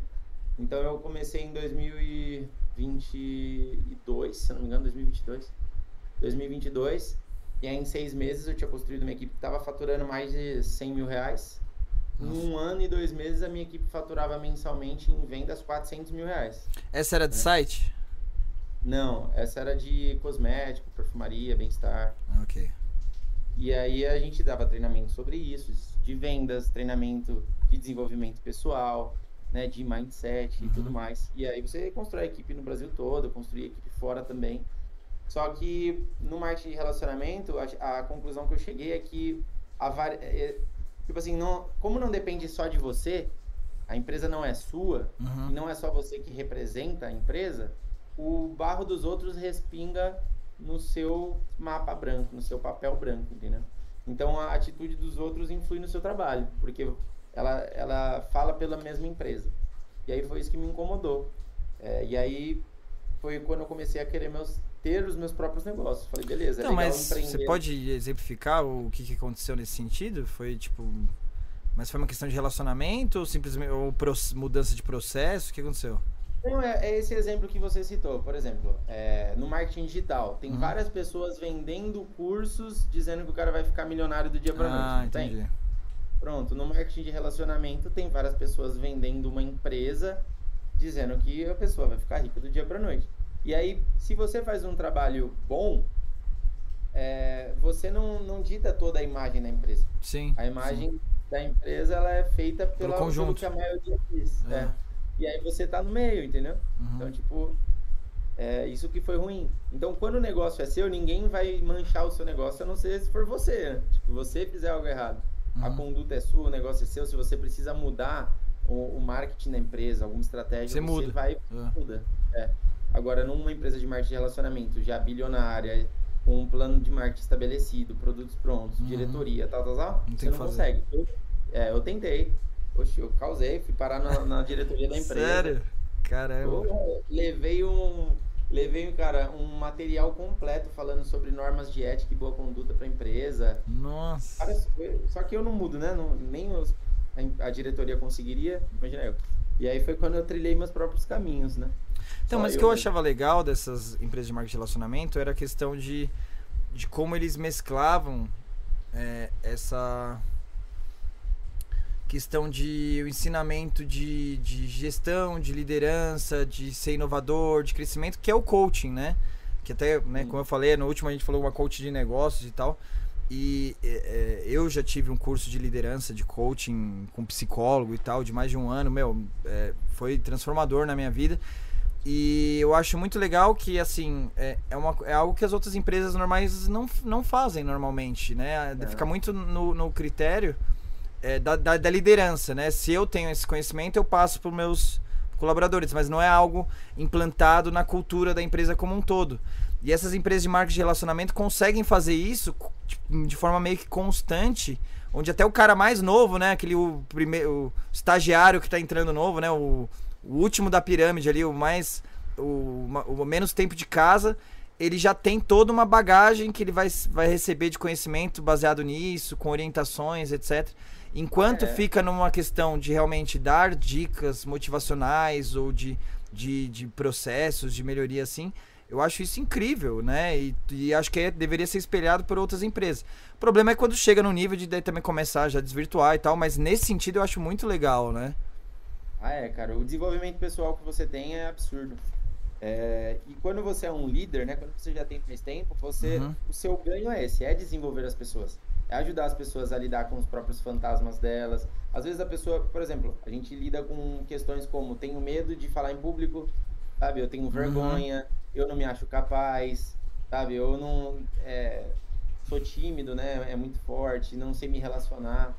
Então eu comecei em 2000 e 2022, se não me engano, 2022. 2022. E aí, em seis meses, eu tinha construído uma equipe que estava faturando mais de 100 mil reais. Em um ano e dois meses, a minha equipe faturava mensalmente em vendas 400 mil reais. Essa era de né? site? Não, essa era de cosmético, perfumaria, bem-estar. Ok. E aí a gente dava treinamento sobre isso, de vendas, treinamento de desenvolvimento pessoal, né, de mindset uhum. e tudo uhum. mais. E aí você constrói a equipe no Brasil todo, construir a equipe fora também. Só que no marketing de relacionamento, a, a conclusão que eu cheguei é que a vari... É, tipo assim, não, como não depende só de você, a empresa não é sua, uhum. e não é só você que representa a empresa, o barro dos outros respinga no seu mapa branco, no seu papel branco, entendeu? Então a atitude dos outros influi no seu trabalho, porque ela, ela fala pela mesma empresa. E aí foi isso que me incomodou. É, e aí foi quando eu comecei a querer meus, ter os meus próprios negócios. Falei, beleza, é mas empreender. Você pode exemplificar o que, que aconteceu nesse sentido? Foi tipo. Mas foi uma questão de relacionamento ou simplesmente ou mudança de processo? O que aconteceu? Não, é, é esse exemplo que você citou. Por exemplo, é, no marketing digital, tem uhum. várias pessoas vendendo cursos dizendo que o cara vai ficar milionário do dia para ah, noite. Entendi. Tem? Pronto, no marketing de relacionamento tem várias pessoas vendendo uma empresa dizendo que a pessoa vai ficar rica do dia para noite. E aí, se você faz um trabalho bom, é, você não, não dita toda a imagem da empresa. Sim. A imagem sim. da empresa ela é feita pela, pelo conjunto que a maioria diz. É. É. E aí você tá no meio, entendeu? Uhum. Então, tipo, é isso que foi ruim. Então, quando o negócio é seu, ninguém vai manchar o seu negócio, a não ser se for você. Né? Tipo, você fizer algo errado. Uhum. A conduta é sua, o negócio é seu. Se você precisa mudar o, o marketing da empresa, alguma estratégia, você, você muda. vai é. muda. É. Agora, numa empresa de marketing de relacionamento já bilionária, com um plano de marketing estabelecido, produtos prontos, uhum. diretoria, tal, tal, tal, não você não consegue. Eu, é, eu tentei. Oxe, eu causei, fui parar na, na diretoria da empresa. Sério? Caramba. Eu, levei um Levei, cara, um material completo falando sobre normas de ética e boa conduta para empresa. Nossa. Cara, só que eu não mudo, né? Não, nem os, a, a, diretoria conseguiria, imagina eu. E aí foi quando eu trilhei meus próprios caminhos, né? Então, Só mas o que eu achava legal dessas empresas de marketing de relacionamento era a questão de, de como eles mesclavam é, essa questão de o ensinamento de, de gestão, de liderança, de ser inovador, de crescimento, que é o coaching, né? Que até, né, como eu falei, no último a gente falou uma coach de negócios e tal. E é, é, eu já tive um curso de liderança, de coaching com psicólogo e tal, de mais de um ano. Meu, é, foi transformador na minha vida. E eu acho muito legal que, assim, é, é, uma, é algo que as outras empresas normais não, não fazem normalmente, né? É. Fica muito no, no critério é, da, da, da, liderança, né? Se eu tenho esse conhecimento, eu passo para os meus colaboradores, mas não é algo implantado na cultura da empresa como um todo. E essas empresas de marketing de relacionamento conseguem fazer isso tipo, de forma meio que constante, onde até o cara mais novo, né? Aquele o primeiro o estagiário que está entrando novo, né? O, o, último da pirâmide ali, o mais. O, o menos tempo de casa, ele já tem toda uma bagagem que ele vai, vai receber de conhecimento baseado nisso, com orientações, etc. Enquanto é. fica numa questão de realmente dar dicas motivacionais ou de, de, de processos, de melhoria assim. Eu acho isso incrível, né? E, e acho que é, deveria ser espelhado por outras empresas. O problema é quando chega no nível de também começar já a desvirtuar e tal, mas nesse sentido eu acho muito legal, né? Ah, é, cara. O desenvolvimento pessoal que você tem é absurdo. É, e quando você é um líder, né? Quando você já tem mais tempo, você, uhum. o seu ganho é esse, é desenvolver as pessoas. É ajudar as pessoas a lidar com os próprios fantasmas delas. Às vezes a pessoa, por exemplo, a gente lida com questões como tenho medo de falar em público, sabe? Eu tenho uhum. vergonha, uhum. eu não me acho capaz, sabe? Eu não é, sou tímido, né? É muito forte, não sei me relacionar.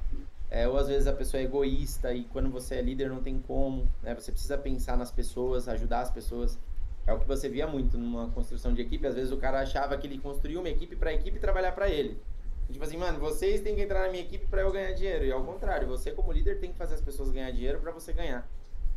É, ou às vezes a pessoa é egoísta e quando você é líder não tem como, né? Você precisa pensar nas pessoas, ajudar as pessoas. É o que você via muito numa construção de equipe. Às vezes o cara achava que ele construía uma equipe para a equipe trabalhar para ele. Tipo assim, mano, vocês têm que entrar na minha equipe para eu ganhar dinheiro. E ao contrário, você como líder tem que fazer as pessoas ganhar dinheiro para você ganhar.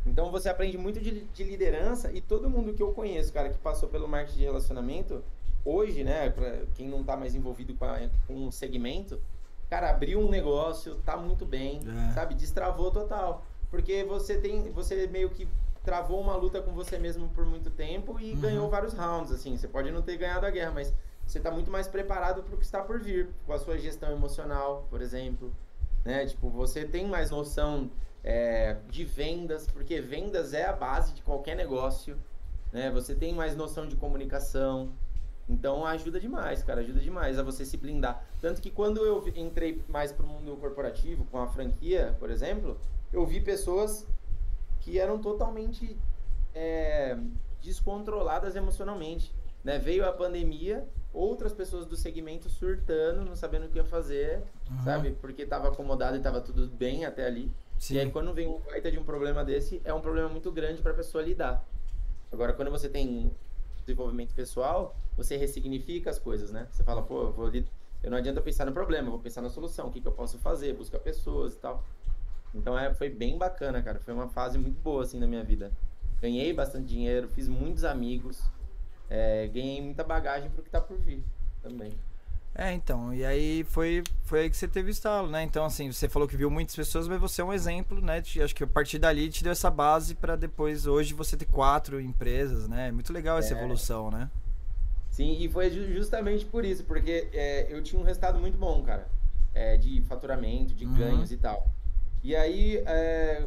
Então você aprende muito de, de, liderança e todo mundo que eu conheço, cara, que passou pelo marketing de relacionamento, hoje, né, pra quem não tá mais envolvido com, a, com um segmento, cara, abriu um negócio, tá muito bem, é. sabe? Destravou total. Porque você tem, você meio que travou uma luta com você mesmo por muito tempo e uhum. ganhou vários rounds, assim. Você pode não ter ganhado a guerra, mas você está muito mais preparado para o que está por vir, com a sua gestão emocional, por exemplo, né? Tipo, você tem mais noção é, de vendas, porque vendas é a base de qualquer negócio, né? Você tem mais noção de comunicação, então ajuda demais, cara, ajuda demais a você se blindar. Tanto que quando eu entrei mais para o mundo corporativo, com a franquia, por exemplo, eu vi pessoas que eram totalmente é, descontroladas emocionalmente. Né? Veio a pandemia, outras pessoas do segmento surtando, não sabendo o que ia fazer, uhum. sabe? Porque estava acomodado e estava tudo bem até ali. Sim. E aí quando vem um baita de um problema desse, é um problema muito grande para a pessoa lidar. Agora, quando você tem desenvolvimento pessoal, você ressignifica as coisas, né? Você fala, pô, eu, vou eu não adianta pensar no problema, vou pensar na solução, o que, que eu posso fazer, buscar pessoas e tal. Então é, foi bem bacana, cara. Foi uma fase muito boa, assim, na minha vida. Ganhei bastante dinheiro, fiz muitos amigos, é, ganhei muita bagagem pro que tá por vir também. É, então, e aí foi, foi aí que você teve estalo, né? Então, assim, você falou que viu muitas pessoas, mas você é um exemplo, né? acho que a partir dali te deu essa base para depois, hoje, você ter quatro empresas, né? Muito legal essa é. evolução, né? Sim, e foi justamente por isso, porque é, eu tinha um resultado muito bom, cara, é, de faturamento, de uhum. ganhos e tal. E aí, é,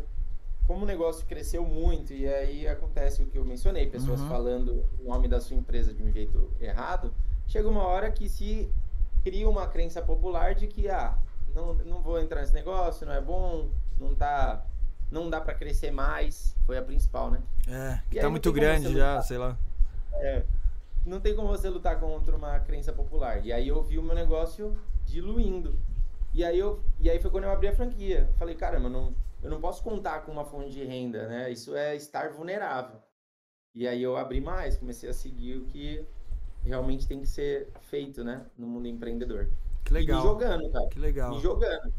como o negócio cresceu muito, e aí acontece o que eu mencionei, pessoas uhum. falando o nome da sua empresa de um jeito errado, chega uma hora que se cria uma crença popular de que, ah, não, não vou entrar nesse negócio, não é bom, não tá não dá para crescer mais, foi a principal, né? É, que tá muito grande já, sei lá. É, não tem como você lutar contra uma crença popular. E aí eu vi o meu negócio diluindo. E aí, eu, e aí foi quando eu abri a franquia. Falei, caramba, não, eu não posso contar com uma fonte de renda, né? Isso é estar vulnerável. E aí eu abri mais, comecei a seguir o que realmente tem que ser feito, né? No mundo empreendedor. Que legal. E me jogando, cara. Que legal. Me jogando.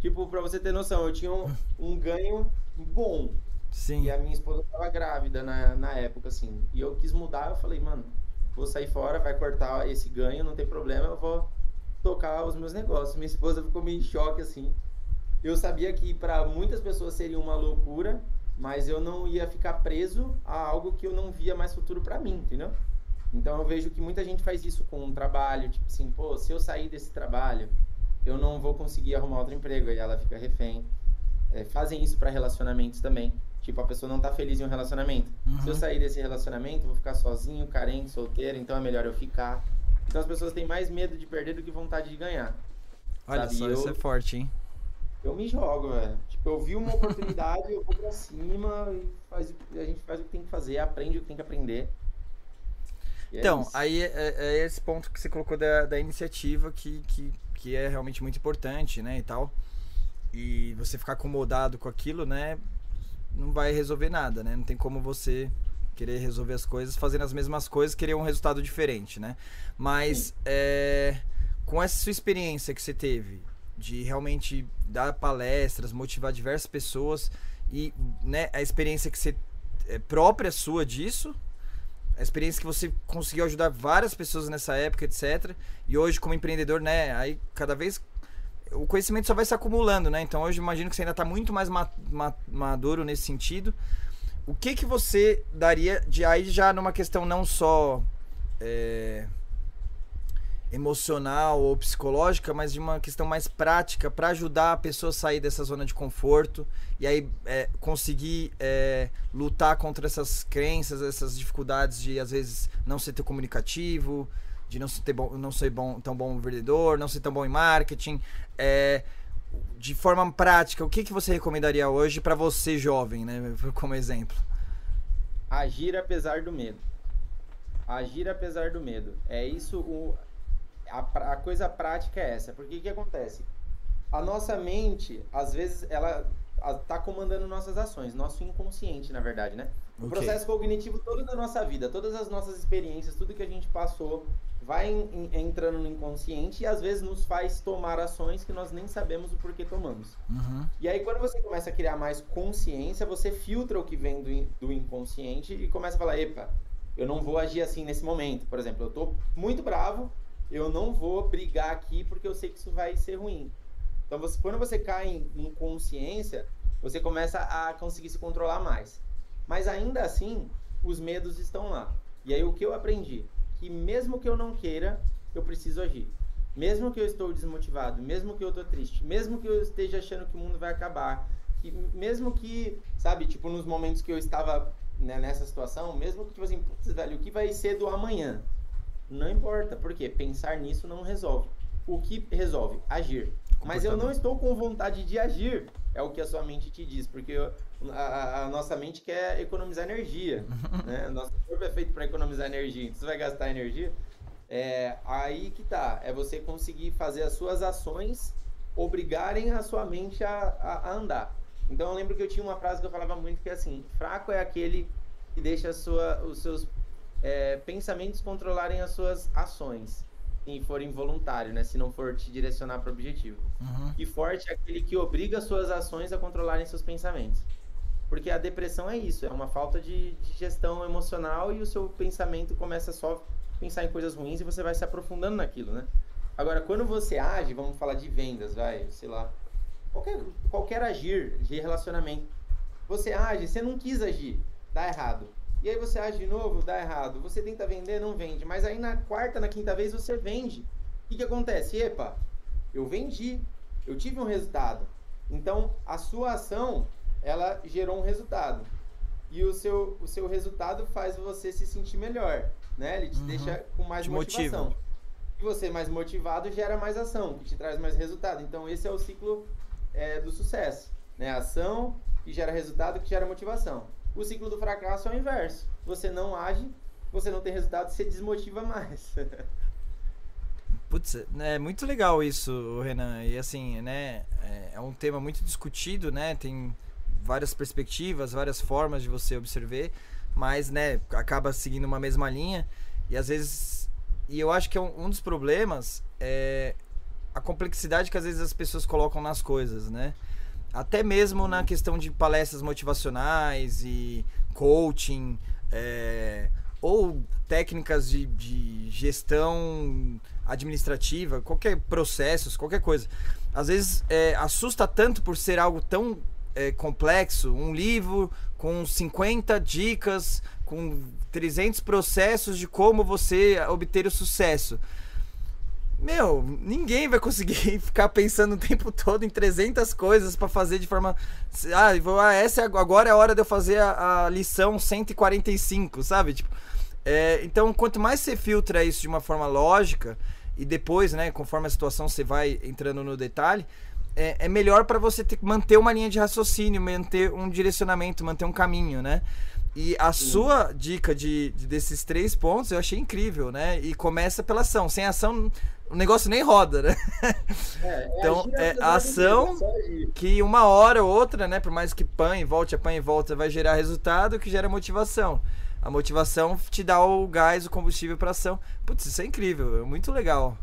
Tipo, pra você ter noção, eu tinha um, um ganho bom. Sim. E a minha esposa estava grávida na, na época, assim. E eu quis mudar, eu falei, mano, vou sair fora, vai cortar esse ganho, não tem problema, eu vou tocar os meus negócios. Minha esposa ficou meio em choque, assim. Eu sabia que para muitas pessoas seria uma loucura, mas eu não ia ficar preso a algo que eu não via mais futuro para mim, entendeu? Então eu vejo que muita gente faz isso com um trabalho, tipo assim, pô, se eu sair desse trabalho, eu não vou conseguir arrumar outro emprego, aí ela fica refém. É, fazem isso para relacionamentos também. Tipo, a pessoa não tá feliz em um relacionamento. Uhum. Se eu sair desse relacionamento, vou ficar sozinho, carente, solteiro, então é melhor eu ficar. Então as pessoas têm mais medo de perder do que vontade de ganhar. Olha sabe? só, eu, isso é forte, hein? Eu me jogo, velho. Tipo, eu vi uma oportunidade, eu vou pra cima e faz, a gente faz o que tem que fazer, aprende o que tem que aprender. É então, é aí é, é, esse ponto que você colocou da, da iniciativa que, que, que é realmente muito importante, né, e tal. E você ficar acomodado com aquilo, né, não vai resolver nada, né? Não tem como você querer resolver as coisas fazendo as mesmas coisas, querer um resultado diferente, né? Mas é, com essa sua experiência que você teve de realmente dar palestras, motivar diversas pessoas e né, a experiência que você é própria sua disso, a experiência que você conseguiu ajudar várias pessoas nessa época, etc. E hoje como empreendedor, né, aí cada vez o conhecimento só vai se acumulando, né? Então hoje imagino que você ainda está muito mais ma ma maduro nesse sentido. o que que você daria de aí já numa questão não só é, emocional ou psicológica, mas de uma questão mais prática para ajudar a pessoa a sair dessa zona de conforto e aí é, conseguir é, lutar contra essas crenças, essas dificuldades de às vezes não ser tão comunicativo, de não ser, bom, não ser bom, tão bom vendedor, não ser tão bom em marketing. É, de forma prática, o que, que você recomendaria hoje para você jovem, né, como exemplo? Agir apesar do medo. Agir apesar do medo. É isso o, a, a coisa prática é essa. Porque o que acontece? A nossa mente, às vezes, ela está comandando nossas ações, nosso inconsciente, na verdade, né? O okay. processo cognitivo todo da nossa vida, todas as nossas experiências, tudo que a gente passou, vai em, em, entrando no inconsciente e às vezes nos faz tomar ações que nós nem sabemos o porquê tomamos. Uhum. E aí, quando você começa a criar mais consciência, você filtra o que vem do, do inconsciente e começa a falar: epa, eu não vou agir assim nesse momento. Por exemplo, eu tô muito bravo, eu não vou brigar aqui porque eu sei que isso vai ser ruim. Então, você, quando você cai em, em consciência, você começa a conseguir se controlar mais. Mas ainda assim, os medos estão lá. E aí, o que eu aprendi? Que mesmo que eu não queira, eu preciso agir. Mesmo que eu estou desmotivado, mesmo que eu estou triste, mesmo que eu esteja achando que o mundo vai acabar, que, mesmo que, sabe, tipo, nos momentos que eu estava né, nessa situação, mesmo que, tipo assim, putz, velho, o que vai ser do amanhã? Não importa, porque pensar nisso não resolve. O que resolve? Agir. Mas eu não estou com vontade de agir, é o que a sua mente te diz, porque a, a nossa mente quer economizar energia. né? Nosso corpo é feito para economizar energia, então você vai gastar energia. É, aí que tá, é você conseguir fazer as suas ações obrigarem a sua mente a, a, a andar. Então eu lembro que eu tinha uma frase que eu falava muito que é assim: fraco é aquele que deixa sua, os seus é, pensamentos controlarem as suas ações e forem voluntários, né? Se não for te direcionar para o objetivo. Uhum. E forte é aquele que obriga as suas ações a controlarem seus pensamentos. Porque a depressão é isso, é uma falta de, de gestão emocional e o seu pensamento começa só a pensar em coisas ruins e você vai se aprofundando naquilo, né? Agora, quando você age, vamos falar de vendas, vai, sei lá, qualquer, qualquer agir de relacionamento, você age, você não quis agir, dá errado. E aí você age de novo, dá errado. Você tenta vender, não vende. Mas aí na quarta, na quinta vez você vende. O que, que acontece? Epa, eu vendi, eu tive um resultado. Então a sua ação, ela gerou um resultado. E o seu, o seu resultado faz você se sentir melhor, né? Ele te uhum. deixa com mais te motivação. Motiva. E você mais motivado gera mais ação, que te traz mais resultado. Então esse é o ciclo é, do sucesso, né? Ação que gera resultado, que gera motivação. O ciclo do fracasso é o inverso. Você não age, você não tem resultado, você desmotiva mais. Putz, é muito legal isso, Renan. E assim, né, é, é um tema muito discutido, né? Tem várias perspectivas, várias formas de você observar, mas, né, acaba seguindo uma mesma linha. E às vezes, e eu acho que é um, um dos problemas é a complexidade que às vezes as pessoas colocam nas coisas, né? Até mesmo na questão de palestras motivacionais e coaching, é, ou técnicas de, de gestão administrativa, qualquer processos, qualquer coisa. Às vezes é, assusta tanto por ser algo tão é, complexo, um livro com 50 dicas, com 300 processos de como você obter o sucesso meu, ninguém vai conseguir ficar pensando o tempo todo em 300 coisas para fazer de forma. Ah, vou, ah, essa é, agora é a hora de eu fazer a, a lição 145, sabe? Tipo, é, então, quanto mais você filtra isso de uma forma lógica e depois, né, conforme a situação você vai entrando no detalhe, é, é melhor para você ter, manter uma linha de raciocínio, manter um direcionamento, manter um caminho, né? E a sua dica de, de, desses três pontos eu achei incrível, né? E começa pela ação. Sem ação o negócio nem roda, né? É, é então, é a ação que uma hora ou outra, né? Por mais que pane, volte, apanhe e volta, vai gerar resultado que gera motivação. A motivação te dá o gás, o combustível para ação. Putz, isso é incrível, é muito legal.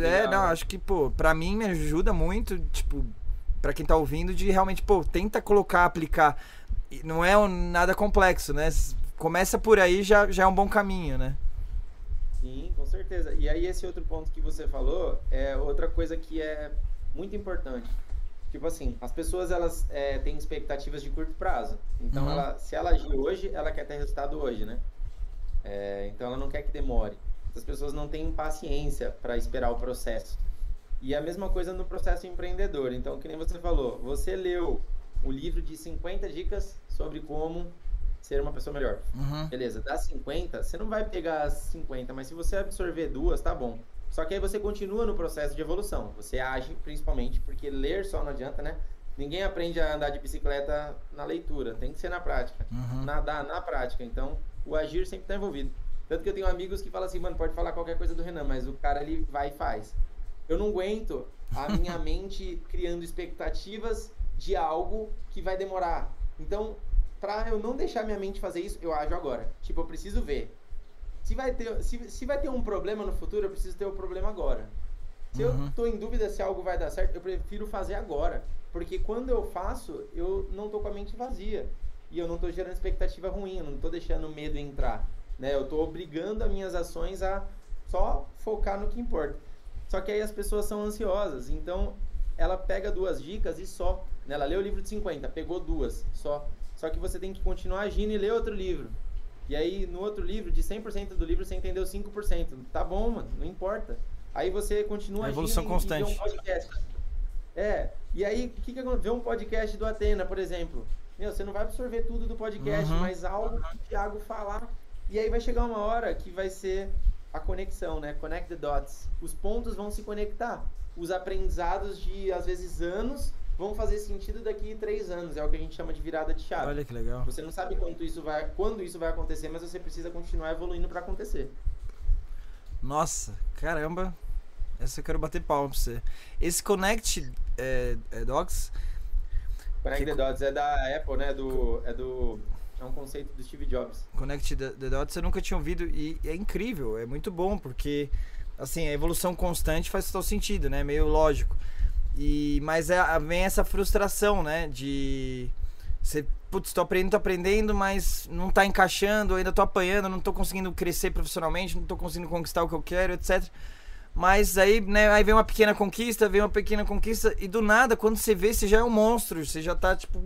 É, não, acho que, pô, pra mim me ajuda muito, tipo, para quem tá ouvindo, de realmente, pô, tenta colocar, aplicar. Não é nada complexo, né? Começa por aí já, já é um bom caminho, né? Sim, com certeza. E aí esse outro ponto que você falou é outra coisa que é muito importante. Tipo assim, as pessoas elas é, têm expectativas de curto prazo. Então, uhum. ela, se ela agir hoje, ela quer ter resultado hoje, né? É, então, ela não quer que demore. As pessoas não têm paciência para esperar o processo. E a mesma coisa no processo empreendedor. Então, que nem você falou, você leu o livro de 50 dicas sobre como ser uma pessoa melhor. Uhum. Beleza, das 50, você não vai pegar as 50, mas se você absorver duas, tá bom. Só que aí você continua no processo de evolução. Você age, principalmente, porque ler só não adianta, né? Ninguém aprende a andar de bicicleta na leitura, tem que ser na prática. Uhum. Nadar na prática. Então, o agir sempre está envolvido. Tanto que eu tenho amigos que falam assim, mano, pode falar qualquer coisa do Renan, mas o cara ele vai e faz. Eu não aguento a minha mente criando expectativas de algo que vai demorar. Então, pra eu não deixar minha mente fazer isso, eu ajo agora. Tipo, eu preciso ver. Se vai ter, se, se vai ter um problema no futuro, eu preciso ter o um problema agora. Se uhum. eu tô em dúvida se algo vai dar certo, eu prefiro fazer agora. Porque quando eu faço, eu não tô com a mente vazia. E eu não tô gerando expectativa ruim, eu não tô deixando o medo entrar. Né? Eu tô obrigando as minhas ações a só focar no que importa. Só que aí as pessoas são ansiosas. Então, ela pega duas dicas e só. Né? Ela lê o livro de 50, pegou duas só. Só que você tem que continuar agindo e ler outro livro. E aí, no outro livro, de 100% do livro, você entendeu 5%. Tá bom, mano, não importa. Aí você continua a evolução constante. um podcast. É, e aí, o que que Vê um podcast do Atena, por exemplo. Meu, você não vai absorver tudo do podcast, uhum. mas algo que o Thiago falar. E aí vai chegar uma hora que vai ser a conexão, né? Connect the dots. Os pontos vão se conectar. Os aprendizados de, às vezes, anos vão fazer sentido daqui três anos. É o que a gente chama de virada de chave. Olha que legal. Você não sabe quanto isso vai, quando isso vai acontecer, mas você precisa continuar evoluindo para acontecer. Nossa, caramba. Essa eu quero bater palma pra você. Esse Connect é, é Docs. Connect que... the Dots é da Apple, né? Do, é do. É um conceito do Steve Jobs. Connect the, the Dots eu nunca tinha ouvido e é incrível, é muito bom, porque assim, a evolução constante faz total sentido, né? Meio lógico. E, mas é, vem essa frustração, né? De. Você, putz, tô aprendendo, tô aprendendo, mas não tá encaixando, ainda tô apanhando, não tô conseguindo crescer profissionalmente, não tô conseguindo conquistar o que eu quero, etc. Mas aí, né, aí vem uma pequena conquista, vem uma pequena conquista, e do nada, quando você vê, você já é um monstro, você já tá, tipo,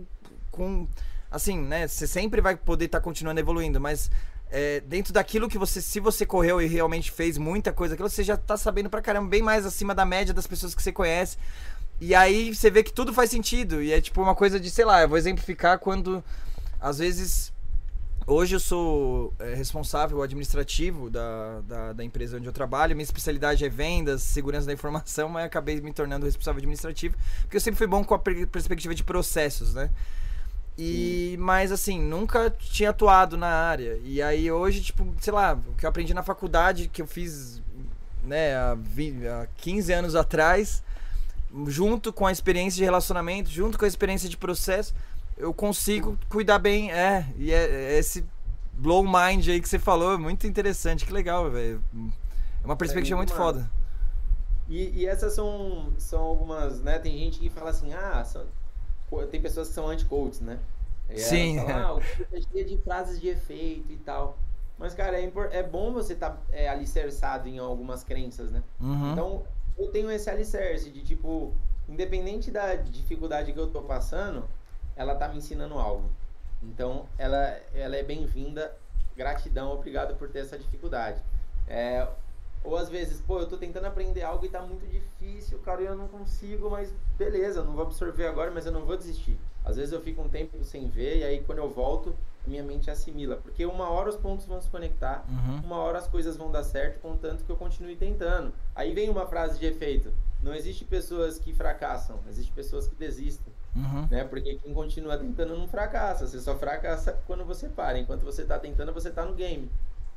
com. Assim, né? Você sempre vai poder estar tá continuando evoluindo, mas é, dentro daquilo que você, se você correu e realmente fez muita coisa, aquilo você já tá sabendo pra caramba, bem mais acima da média das pessoas que você conhece. E aí você vê que tudo faz sentido. E é tipo uma coisa de, sei lá, eu vou exemplificar quando às vezes. Hoje eu sou é, responsável administrativo da, da, da, empresa onde eu trabalho. Minha especialidade é vendas, segurança da informação, mas acabei me tornando responsável administrativo, porque eu sempre fui bom com a perspectiva de processos, né? E, mas assim, nunca tinha atuado na área. E aí hoje, tipo, sei lá, o que eu aprendi na faculdade, que eu fiz, né, há, 20, há 15 anos atrás, junto com a experiência de relacionamento, junto com a experiência de processo, eu consigo cuidar bem. É, e é, é esse blow mind aí que você falou, é muito interessante, que legal, velho. É uma perspectiva é muito, muito foda. E, e, essas são, são algumas, né? Tem gente que fala assim, ah, são, tem pessoas que são anti-coaches, né? E Sim. Falam, ah, o é cheio de frases de efeito e tal. Mas, cara, é, é bom você estar tá, é, alicerçado em algumas crenças, né? Uhum. Então, eu tenho esse alicerce de tipo, independente da dificuldade que eu tô passando, ela tá me ensinando algo. Então, ela, ela é bem-vinda. Gratidão, obrigado por ter essa dificuldade. É, ou às vezes, pô, eu tô tentando aprender algo e tá muito difícil, cara, eu não consigo, mas beleza, não vou absorver agora, mas eu não vou desistir. Às vezes eu fico um tempo sem ver e aí quando eu volto, minha mente assimila. Porque uma hora os pontos vão se conectar, uhum. uma hora as coisas vão dar certo, contanto que eu continue tentando. Aí vem uma frase de efeito: não existe pessoas que fracassam, existe pessoas que desistem. Uhum. Né? Porque quem continua tentando não fracassa. Você só fracassa quando você para. Enquanto você está tentando, você está no game.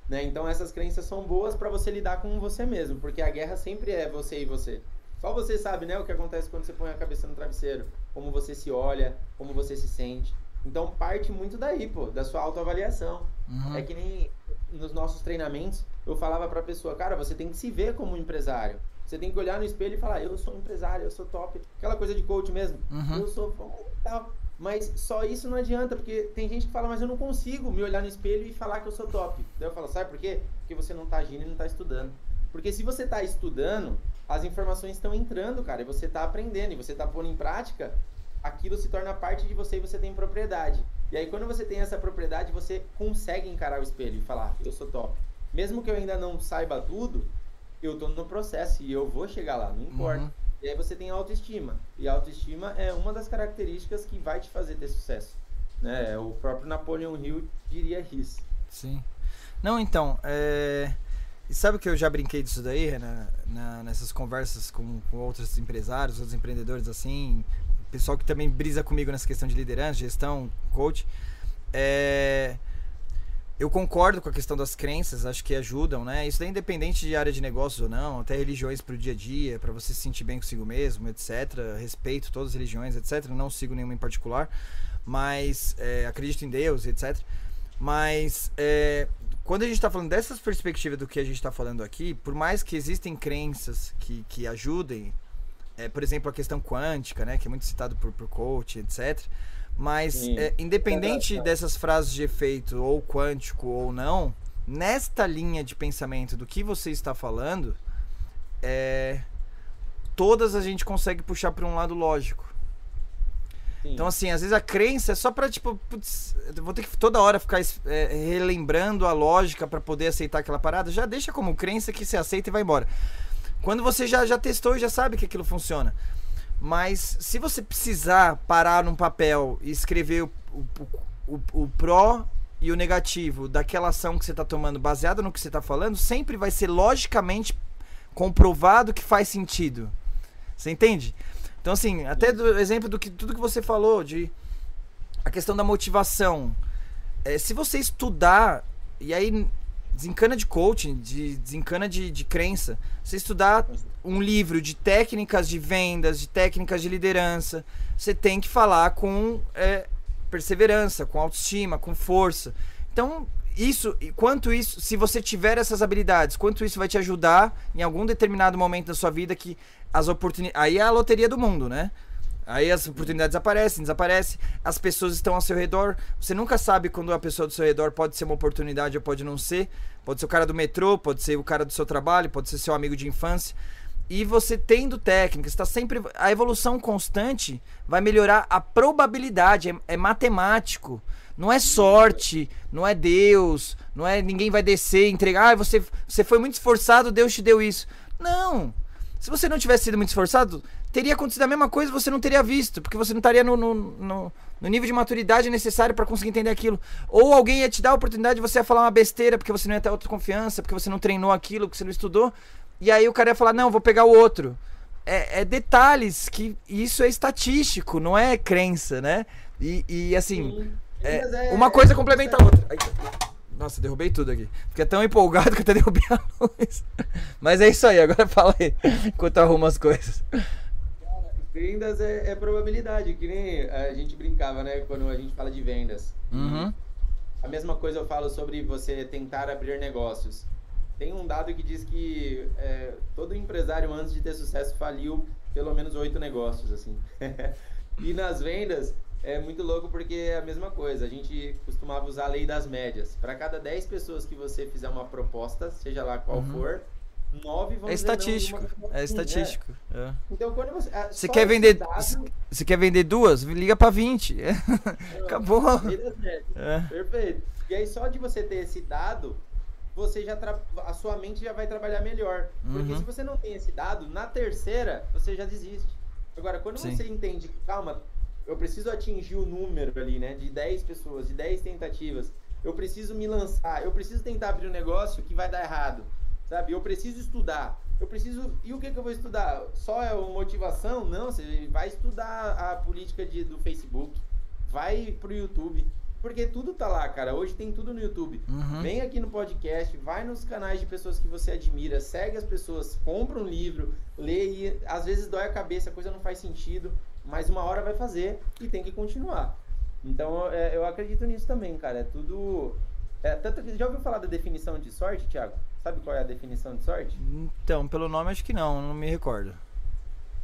Né? Então essas crenças são boas para você lidar com você mesmo, porque a guerra sempre é você e você. Só você sabe, né, o que acontece quando você põe a cabeça no travesseiro, como você se olha, como você se sente. Então parte muito daí, pô, da sua autoavaliação. Uhum. É que nem nos nossos treinamentos, eu falava pra pessoa, cara, você tem que se ver como um empresário. Você tem que olhar no espelho e falar, eu sou um empresário, eu sou top. Aquela coisa de coach mesmo. Uhum. Eu sou tal. Mas só isso não adianta, porque tem gente que fala, mas eu não consigo me olhar no espelho e falar que eu sou top. Daí eu falo, sabe por quê? Porque você não tá agindo e não tá estudando. Porque se você tá estudando, as informações estão entrando, cara, e você está aprendendo, e você está pondo em prática, aquilo se torna parte de você e você tem propriedade. E aí, quando você tem essa propriedade, você consegue encarar o espelho e falar, eu sou top. Mesmo que eu ainda não saiba tudo, eu estou no processo e eu vou chegar lá, não importa. Uhum. E aí você tem autoestima. E a autoestima é uma das características que vai te fazer ter sucesso. Né? O próprio Napoleon Hill diria isso. Sim. Não, então, é... sabe que eu já brinquei disso daí, né? Na, nessas conversas com, com outros empresários, outros empreendedores assim, pessoal que também brisa comigo nessa questão de liderança, gestão, coach. É eu concordo com a questão das crenças, acho que ajudam, né? Isso é independente de área de negócios ou não, até religiões para o dia a dia, para você se sentir bem consigo mesmo, etc. Respeito todas as religiões, etc. Não sigo nenhuma em particular, mas é, acredito em Deus, etc. Mas é, quando a gente está falando dessas perspectivas do que a gente está falando aqui, por mais que existem crenças que, que ajudem, é, por exemplo, a questão quântica, né? Que é muito citado por, por coach, etc mas, é, independente dessas frases de efeito, ou quântico ou não, nesta linha de pensamento do que você está falando, é, todas a gente consegue puxar para um lado lógico. Sim. Então, assim, às vezes a crença é só para tipo, putz, vou ter que toda hora ficar é, relembrando a lógica para poder aceitar aquela parada. Já deixa como crença que você aceita e vai embora. Quando você já, já testou e já sabe que aquilo funciona. Mas se você precisar parar num papel e escrever o, o, o, o pró e o negativo daquela ação que você está tomando baseada no que você está falando, sempre vai ser logicamente comprovado que faz sentido. Você entende? Então, assim, até do exemplo do que tudo que você falou, de a questão da motivação. É, se você estudar, e aí desencana de coaching, de, desencana de, de crença. Você estudar um livro de técnicas de vendas, de técnicas de liderança, você tem que falar com é, perseverança, com autoestima, com força. Então, isso, quanto isso, se você tiver essas habilidades, quanto isso vai te ajudar em algum determinado momento da sua vida que as oportunidades. Aí é a loteria do mundo, né? Aí as oportunidades aparecem, desaparecem, as pessoas estão ao seu redor. Você nunca sabe quando a pessoa do seu redor pode ser uma oportunidade ou pode não ser. Pode ser o cara do metrô, pode ser o cara do seu trabalho, pode ser seu amigo de infância. E você tendo técnica, está sempre. A evolução constante vai melhorar a probabilidade, é, é matemático. Não é sorte, não é Deus, não é ninguém vai descer entregar. Ah, você, você foi muito esforçado, Deus te deu isso. Não. Se você não tivesse sido muito esforçado, teria acontecido a mesma coisa você não teria visto, porque você não estaria no, no, no, no nível de maturidade necessário para conseguir entender aquilo. Ou alguém ia te dar a oportunidade de você ia falar uma besteira porque você não ia ter autoconfiança, porque você não treinou aquilo, porque você não estudou. E aí o cara ia falar, não, vou pegar o outro. É, é detalhes que isso é estatístico, não é crença, né? E, e assim, é, uma coisa complementa a outra. Ai, nossa, derrubei tudo aqui. Fiquei tão empolgado que até derrubei a luz. Mas é isso aí, agora fala aí, enquanto eu arrumo as coisas. Vendas é, é, probabilidade, que nem a gente brincava, né? Quando a gente fala de vendas. Uhum. A mesma coisa eu falo sobre você tentar abrir negócios. Tem um dado que diz que é, todo empresário antes de ter sucesso faliu pelo menos oito negócios, assim. e nas vendas é muito louco porque é a mesma coisa. A gente costumava usar a lei das médias. Para cada 10 pessoas que você fizer uma proposta, seja lá qual uhum. for, nove vão É estatístico. É estatístico. É. Então quando você. É, você quer vender. Dado... Você quer vender duas? Liga para 20. Acabou. É. Perfeito. E aí só de você ter esse dado, você já tra... a sua mente já vai trabalhar melhor. Porque uhum. se você não tem esse dado, na terceira você já desiste. Agora, quando Sim. você entende que, calma, eu preciso atingir o número ali, né, de 10 pessoas, de 10 tentativas. Eu preciso me lançar, eu preciso tentar abrir um negócio que vai dar errado sabe? Eu preciso estudar. Eu preciso. E o que, que eu vou estudar? Só é motivação? Não, você vai estudar a política de, do Facebook, vai pro YouTube. Porque tudo tá lá, cara. Hoje tem tudo no YouTube. Uhum. Vem aqui no podcast, vai nos canais de pessoas que você admira, segue as pessoas, compra um livro, lê e às vezes dói a cabeça, a coisa não faz sentido, mas uma hora vai fazer e tem que continuar. Então é, eu acredito nisso também, cara. É tudo. É, tanto que já ouviu falar da definição de sorte, Thiago? Sabe qual é a definição de sorte? Então, pelo nome acho que não, não me recordo.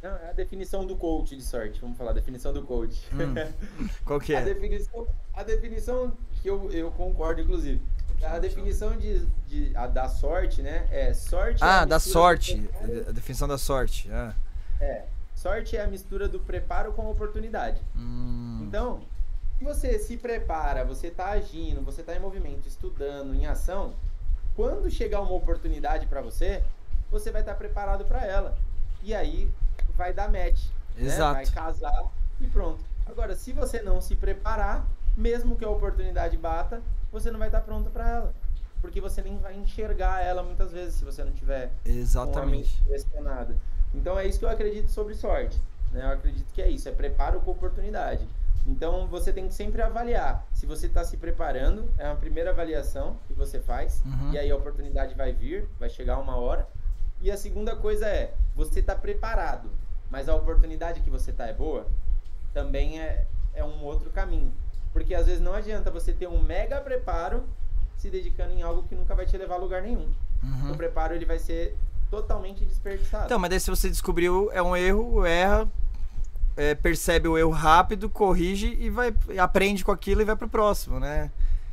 Não, é a definição do coach de sorte. Vamos falar a definição do coach. Hum, qual que é? a, definição, a definição que eu, eu concordo, inclusive. A definição de, de a, da sorte, né? É sorte. É ah, é da sorte. A definição da sorte. Ah. É. Sorte é a mistura do preparo com oportunidade. Hum. Então, se você se prepara, você está agindo, você está em movimento, estudando, em ação, quando chegar uma oportunidade para você, você vai estar tá preparado para ela. E aí vai dar match. Exato. Né? Vai casar e pronto. Agora, se você não se preparar, mesmo que a oportunidade bata, você não vai estar pronto para ela. Porque você nem vai enxergar ela muitas vezes se você não tiver Exatamente. pressionada. Então é isso que eu acredito sobre sorte. Né? Eu acredito que é isso, é preparo com oportunidade. Então você tem que sempre avaliar se você está se preparando, é a primeira avaliação que você faz, uhum. e aí a oportunidade vai vir, vai chegar uma hora. E a segunda coisa é, você está preparado, mas a oportunidade que você está é boa, também é, é um outro caminho. Porque às vezes não adianta você ter um mega preparo se dedicando em algo que nunca vai te levar a lugar nenhum. Uhum. O preparo ele vai ser totalmente desperdiçado. Então, mas daí se você descobriu é um erro, erra, é, percebe o erro rápido, corrige e vai aprende com aquilo e vai pro próximo, né?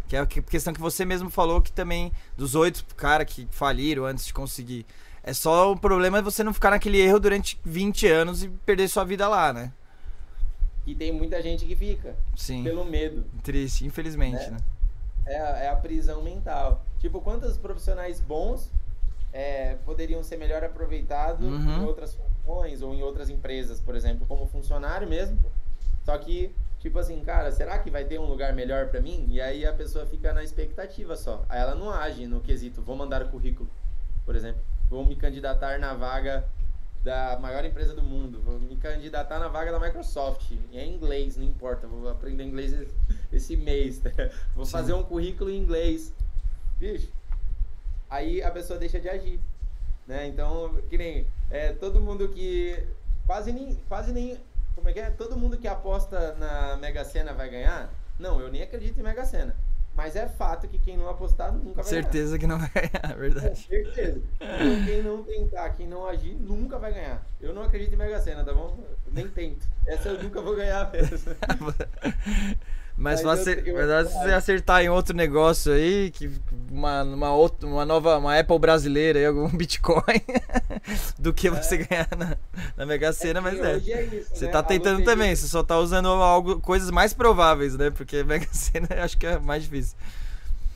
Que é a questão que você mesmo falou que também dos oito caras que faliram antes de conseguir. É só o problema é você não ficar naquele erro durante 20 anos e perder sua vida lá, né? E tem muita gente que fica. Sim. Pelo medo. Triste, infelizmente, né? né? É, a, é a prisão mental. Tipo, quantos profissionais bons é, poderiam ser melhor aproveitados uhum. em outras funções ou em outras empresas, por exemplo, como funcionário mesmo. Só que, tipo assim, cara, será que vai ter um lugar melhor para mim? E aí a pessoa fica na expectativa só. Aí ela não age no quesito, vou mandar o currículo, por exemplo. Vou me candidatar na vaga da maior empresa do mundo. Vou me candidatar na vaga da Microsoft. É inglês, não importa. Vou aprender inglês esse mês. Tá? Vou fazer um currículo em inglês. Bicho. Aí a pessoa deixa de agir. Né? Então, que nem é, todo mundo que. Quase nem, quase nem. Como é que é? Todo mundo que aposta na Mega Sena vai ganhar? Não, eu nem acredito em Mega Sena. Mas é fato que quem não apostar nunca vai certeza ganhar. Certeza que não vai ganhar, é verdade. É, certeza. Então, quem não tentar, quem não agir, nunca vai ganhar. Eu não acredito em Mega Sena, tá bom? nem tento. Essa eu nunca vou ganhar mesmo. Mas, Mas eu, eu, se você acertar em outro negócio aí, que uma, uma, outra, uma nova uma Apple brasileira aí, algum Bitcoin, do que você é. ganhar na, na Mega Sena, é mas é. é isso, você né? tá tentando também, você só tá usando algo, coisas mais prováveis, né? Porque Mega Sena eu acho que é mais difícil.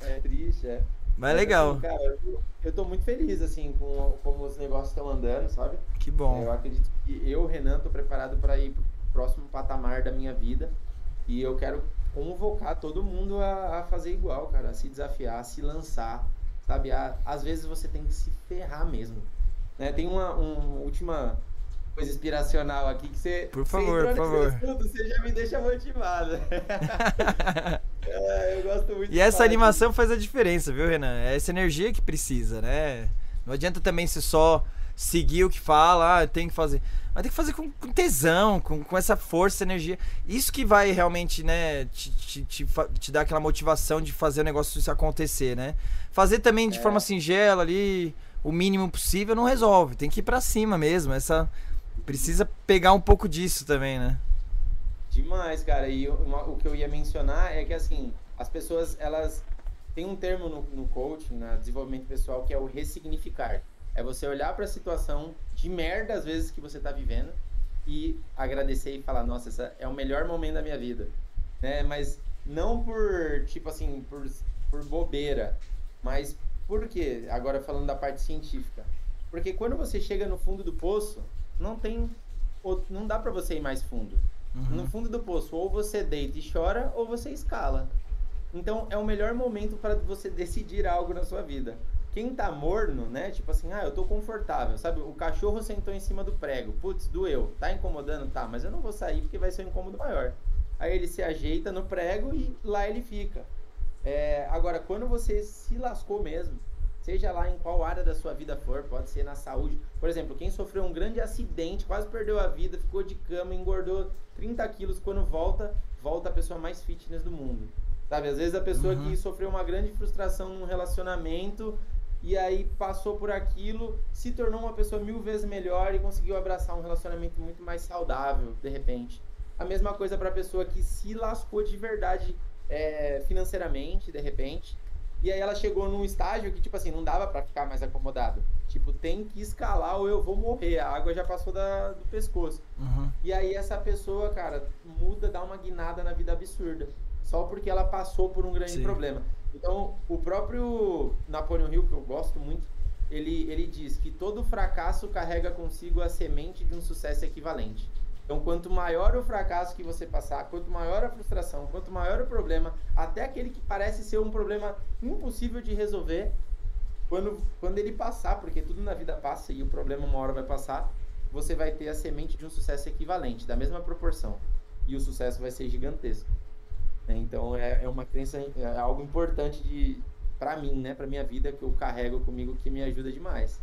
É triste, é. Mas é legal. Assim, cara, eu, eu tô muito feliz, assim, com como os negócios estão andando, sabe? Que bom. Eu acredito que eu, Renan, tô preparado para ir pro próximo patamar da minha vida. E eu quero convocar todo mundo a, a, fazer igual, cara, a se desafiar, a se lançar, sabe? A, às vezes você tem que se ferrar mesmo. Né? Tem uma, uma última coisa inspiracional aqui que você. Por favor, por favor. Assunto, você já me deixa motivado. é, eu gosto muito. E essa animação faz a diferença, viu, Renan? É essa energia que precisa, né? Não adianta também se só seguir o que fala, ah, tem que fazer. Mas tem que fazer com, com tesão, com, com essa força, energia. Isso que vai realmente, né, te, te, te, te, dar aquela motivação de fazer o negócio acontecer, né? Fazer também de é. forma singela ali, o mínimo possível, não resolve. Tem que ir para cima mesmo. Essa precisa pegar um pouco disso também, né? Demais, cara. E uma, o que eu ia mencionar é que assim, as pessoas, elas tem um termo no, no coaching, no desenvolvimento pessoal, que é o ressignificar. É você olhar para a situação de merda, às vezes, que você está vivendo e agradecer e falar: nossa, esse é o melhor momento da minha vida. Né? Mas não por, tipo assim, por, por bobeira, mas por quê? Agora falando da parte científica. Porque quando você chega no fundo do poço, não tem. Não dá para você ir mais fundo. Uhum. No fundo do poço, ou você deita e chora, ou você escala. Então é o melhor momento para você decidir algo na sua vida. Quem tá morno, né? Tipo assim, ah, eu tô confortável, sabe? O cachorro sentou em cima do prego. Putz, doeu. Tá incomodando? Tá, mas eu não vou sair porque vai ser um incômodo maior. Aí ele se ajeita no prego e lá ele fica. É, agora, quando você se lascou mesmo, seja lá em qual área da sua vida for, pode ser na saúde. Por exemplo, quem sofreu um grande acidente, quase perdeu a vida, ficou de cama, engordou 30 quilos, quando volta, volta a pessoa mais fitness do mundo. Sabe, às vezes a pessoa uhum. que sofreu uma grande frustração num relacionamento e aí passou por aquilo, se tornou uma pessoa mil vezes melhor e conseguiu abraçar um relacionamento muito mais saudável, de repente. A mesma coisa para a pessoa que se lascou de verdade é, financeiramente, de repente, E aí ela chegou num estágio que, tipo assim, não dava para ficar mais acomodado. Tipo, tem que escalar ou eu vou morrer. A água já passou da, do pescoço. Uhum. E aí essa pessoa, cara, muda, dá uma guinada na vida absurda. Só porque ela passou por um grande Sim. problema. Então, o próprio Napoleon Hill, que eu gosto muito, ele, ele diz que todo fracasso carrega consigo a semente de um sucesso equivalente. Então, quanto maior o fracasso que você passar, quanto maior a frustração, quanto maior o problema, até aquele que parece ser um problema impossível de resolver, quando, quando ele passar, porque tudo na vida passa e o problema uma hora vai passar, você vai ter a semente de um sucesso equivalente, da mesma proporção. E o sucesso vai ser gigantesco. Então, é, é uma crença, é algo importante de para mim, né, para minha vida que eu carrego comigo que me ajuda demais.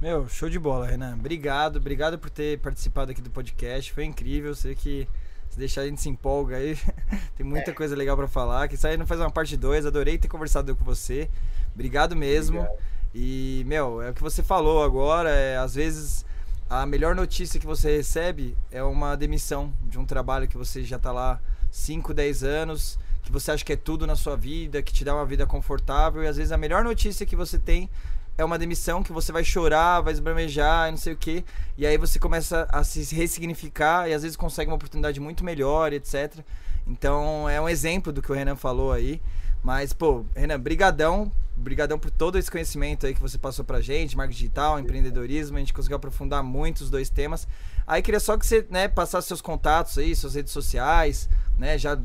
Meu, show de bola, Renan. Obrigado, obrigado por ter participado aqui do podcast. Foi incrível. Sei que se deixar a gente se empolga aí. Tem muita é. coisa legal para falar. Que aí não faz uma parte 2. Adorei ter conversado com você. Obrigado mesmo. Obrigado. E, meu, é o que você falou agora. É, às vezes a melhor notícia que você recebe é uma demissão de um trabalho que você já tá lá 5, 10 anos, que você acha que é tudo na sua vida, que te dá uma vida confortável. E às vezes a melhor notícia que você tem é uma demissão que você vai chorar, vai esbramejar, não sei o quê. E aí você começa a se ressignificar e às vezes consegue uma oportunidade muito melhor, etc. Então é um exemplo do que o Renan falou aí. Mas, pô, Renan, brigadão. Brigadão por todo esse conhecimento aí que você passou pra gente, marketing digital, empreendedorismo, a gente conseguiu aprofundar muito os dois temas. Aí queria só que você, né, passasse seus contatos aí, suas redes sociais, né, já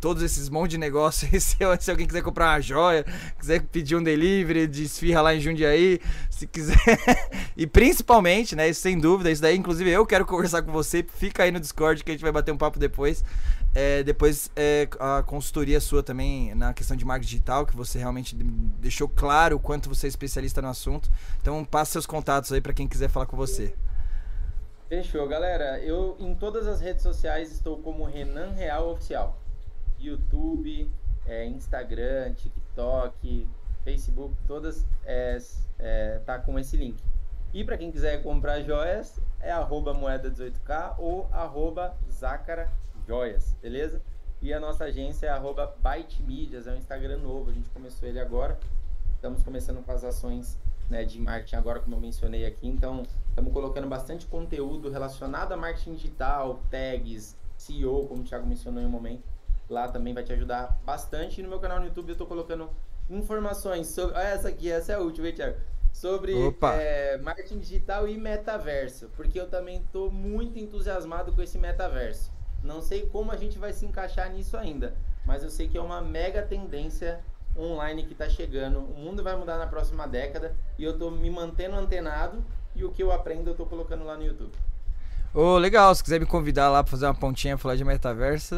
todos esses monte de negócio aí, se, se, alguém quiser comprar uma joia, quiser pedir um delivery de esfirra lá em Jundiaí, se quiser. e principalmente, né, isso sem dúvida, isso daí, inclusive eu quero conversar com você, fica aí no Discord que a gente vai bater um papo depois. É, depois é, a consultoria sua também na questão de marketing digital, que você realmente deixou claro o quanto você é especialista no assunto. Então passe seus contatos aí para quem quiser falar com você. Fechou, galera. Eu em todas as redes sociais estou como Renan Real Oficial. YouTube, é, Instagram, TikTok, Facebook, todas é, é, tá com esse link. E para quem quiser comprar joias, é arroba moeda18k ou arroba Joias, beleza? E a nossa agência é arroba Byte Medias, é um Instagram novo, a gente começou ele agora. Estamos começando com as ações né, de marketing agora, como eu mencionei aqui. Então, estamos colocando bastante conteúdo relacionado a marketing digital, tags, SEO, como o Thiago mencionou em um momento Lá também vai te ajudar bastante. E no meu canal no YouTube eu estou colocando informações sobre. Olha essa aqui, essa é a última, hein, Thiago? Sobre é, marketing digital e metaverso. Porque eu também estou muito entusiasmado com esse metaverso. Não sei como a gente vai se encaixar nisso ainda. Mas eu sei que é uma mega tendência online que está chegando. O mundo vai mudar na próxima década. E eu estou me mantendo antenado. E o que eu aprendo eu estou colocando lá no YouTube. Ô, oh, legal, se quiser me convidar lá pra fazer uma pontinha falar de metaverso,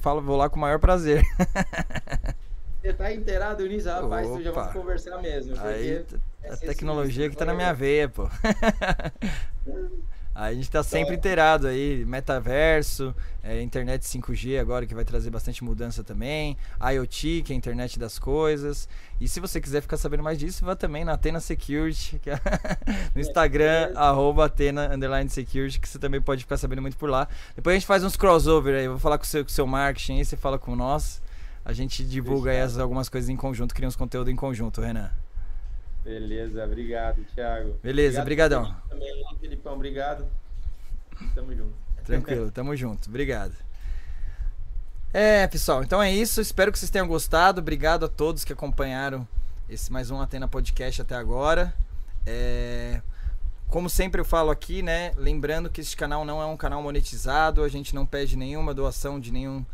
falo, vou lá com o maior prazer. Você tá inteirado nisso, rapaz, Opa. já vamos conversar mesmo. Aí, a tecnologia que tá na minha veia, pô. A gente está sempre inteirado aí, metaverso, é, internet 5G agora que vai trazer bastante mudança também, IoT, que é a internet das coisas. E se você quiser ficar sabendo mais disso, vá também na Atena Security, é no Instagram, arroba Atena Underline Security, que você também pode ficar sabendo muito por lá. Depois a gente faz uns crossover aí, vou falar com o seu, com o seu marketing aí, você fala com nós. A gente divulga aí as, algumas coisas em conjunto, cria uns conteúdo em conjunto, Renan. Beleza, obrigado, Thiago. Beleza, obrigado brigadão. Também, Felipão, obrigado. Tamo junto. Tranquilo, tamo junto. Obrigado. É, pessoal, então é isso. Espero que vocês tenham gostado. Obrigado a todos que acompanharam esse mais um Atena Podcast até agora. É... Como sempre eu falo aqui, né? Lembrando que este canal não é um canal monetizado, a gente não pede nenhuma doação de nenhum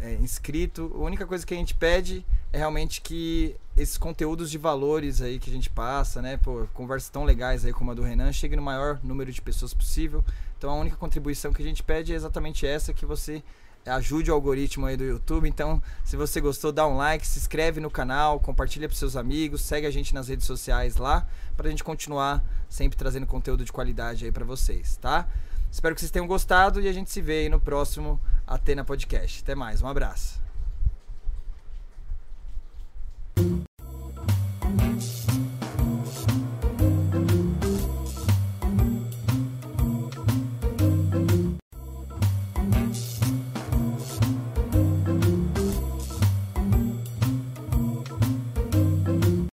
é, inscrito. A única coisa que a gente pede é realmente que esses conteúdos de valores aí que a gente passa, né? Pô, conversas tão legais aí como a do Renan, chegue no maior número de pessoas possível. Então a única contribuição que a gente pede é exatamente essa, que você ajude o algoritmo aí do YouTube. Então, se você gostou, dá um like, se inscreve no canal, compartilha para seus amigos, segue a gente nas redes sociais lá, para a gente continuar sempre trazendo conteúdo de qualidade aí para vocês, tá? Espero que vocês tenham gostado e a gente se vê aí no próximo Atena Podcast. Até mais, um abraço.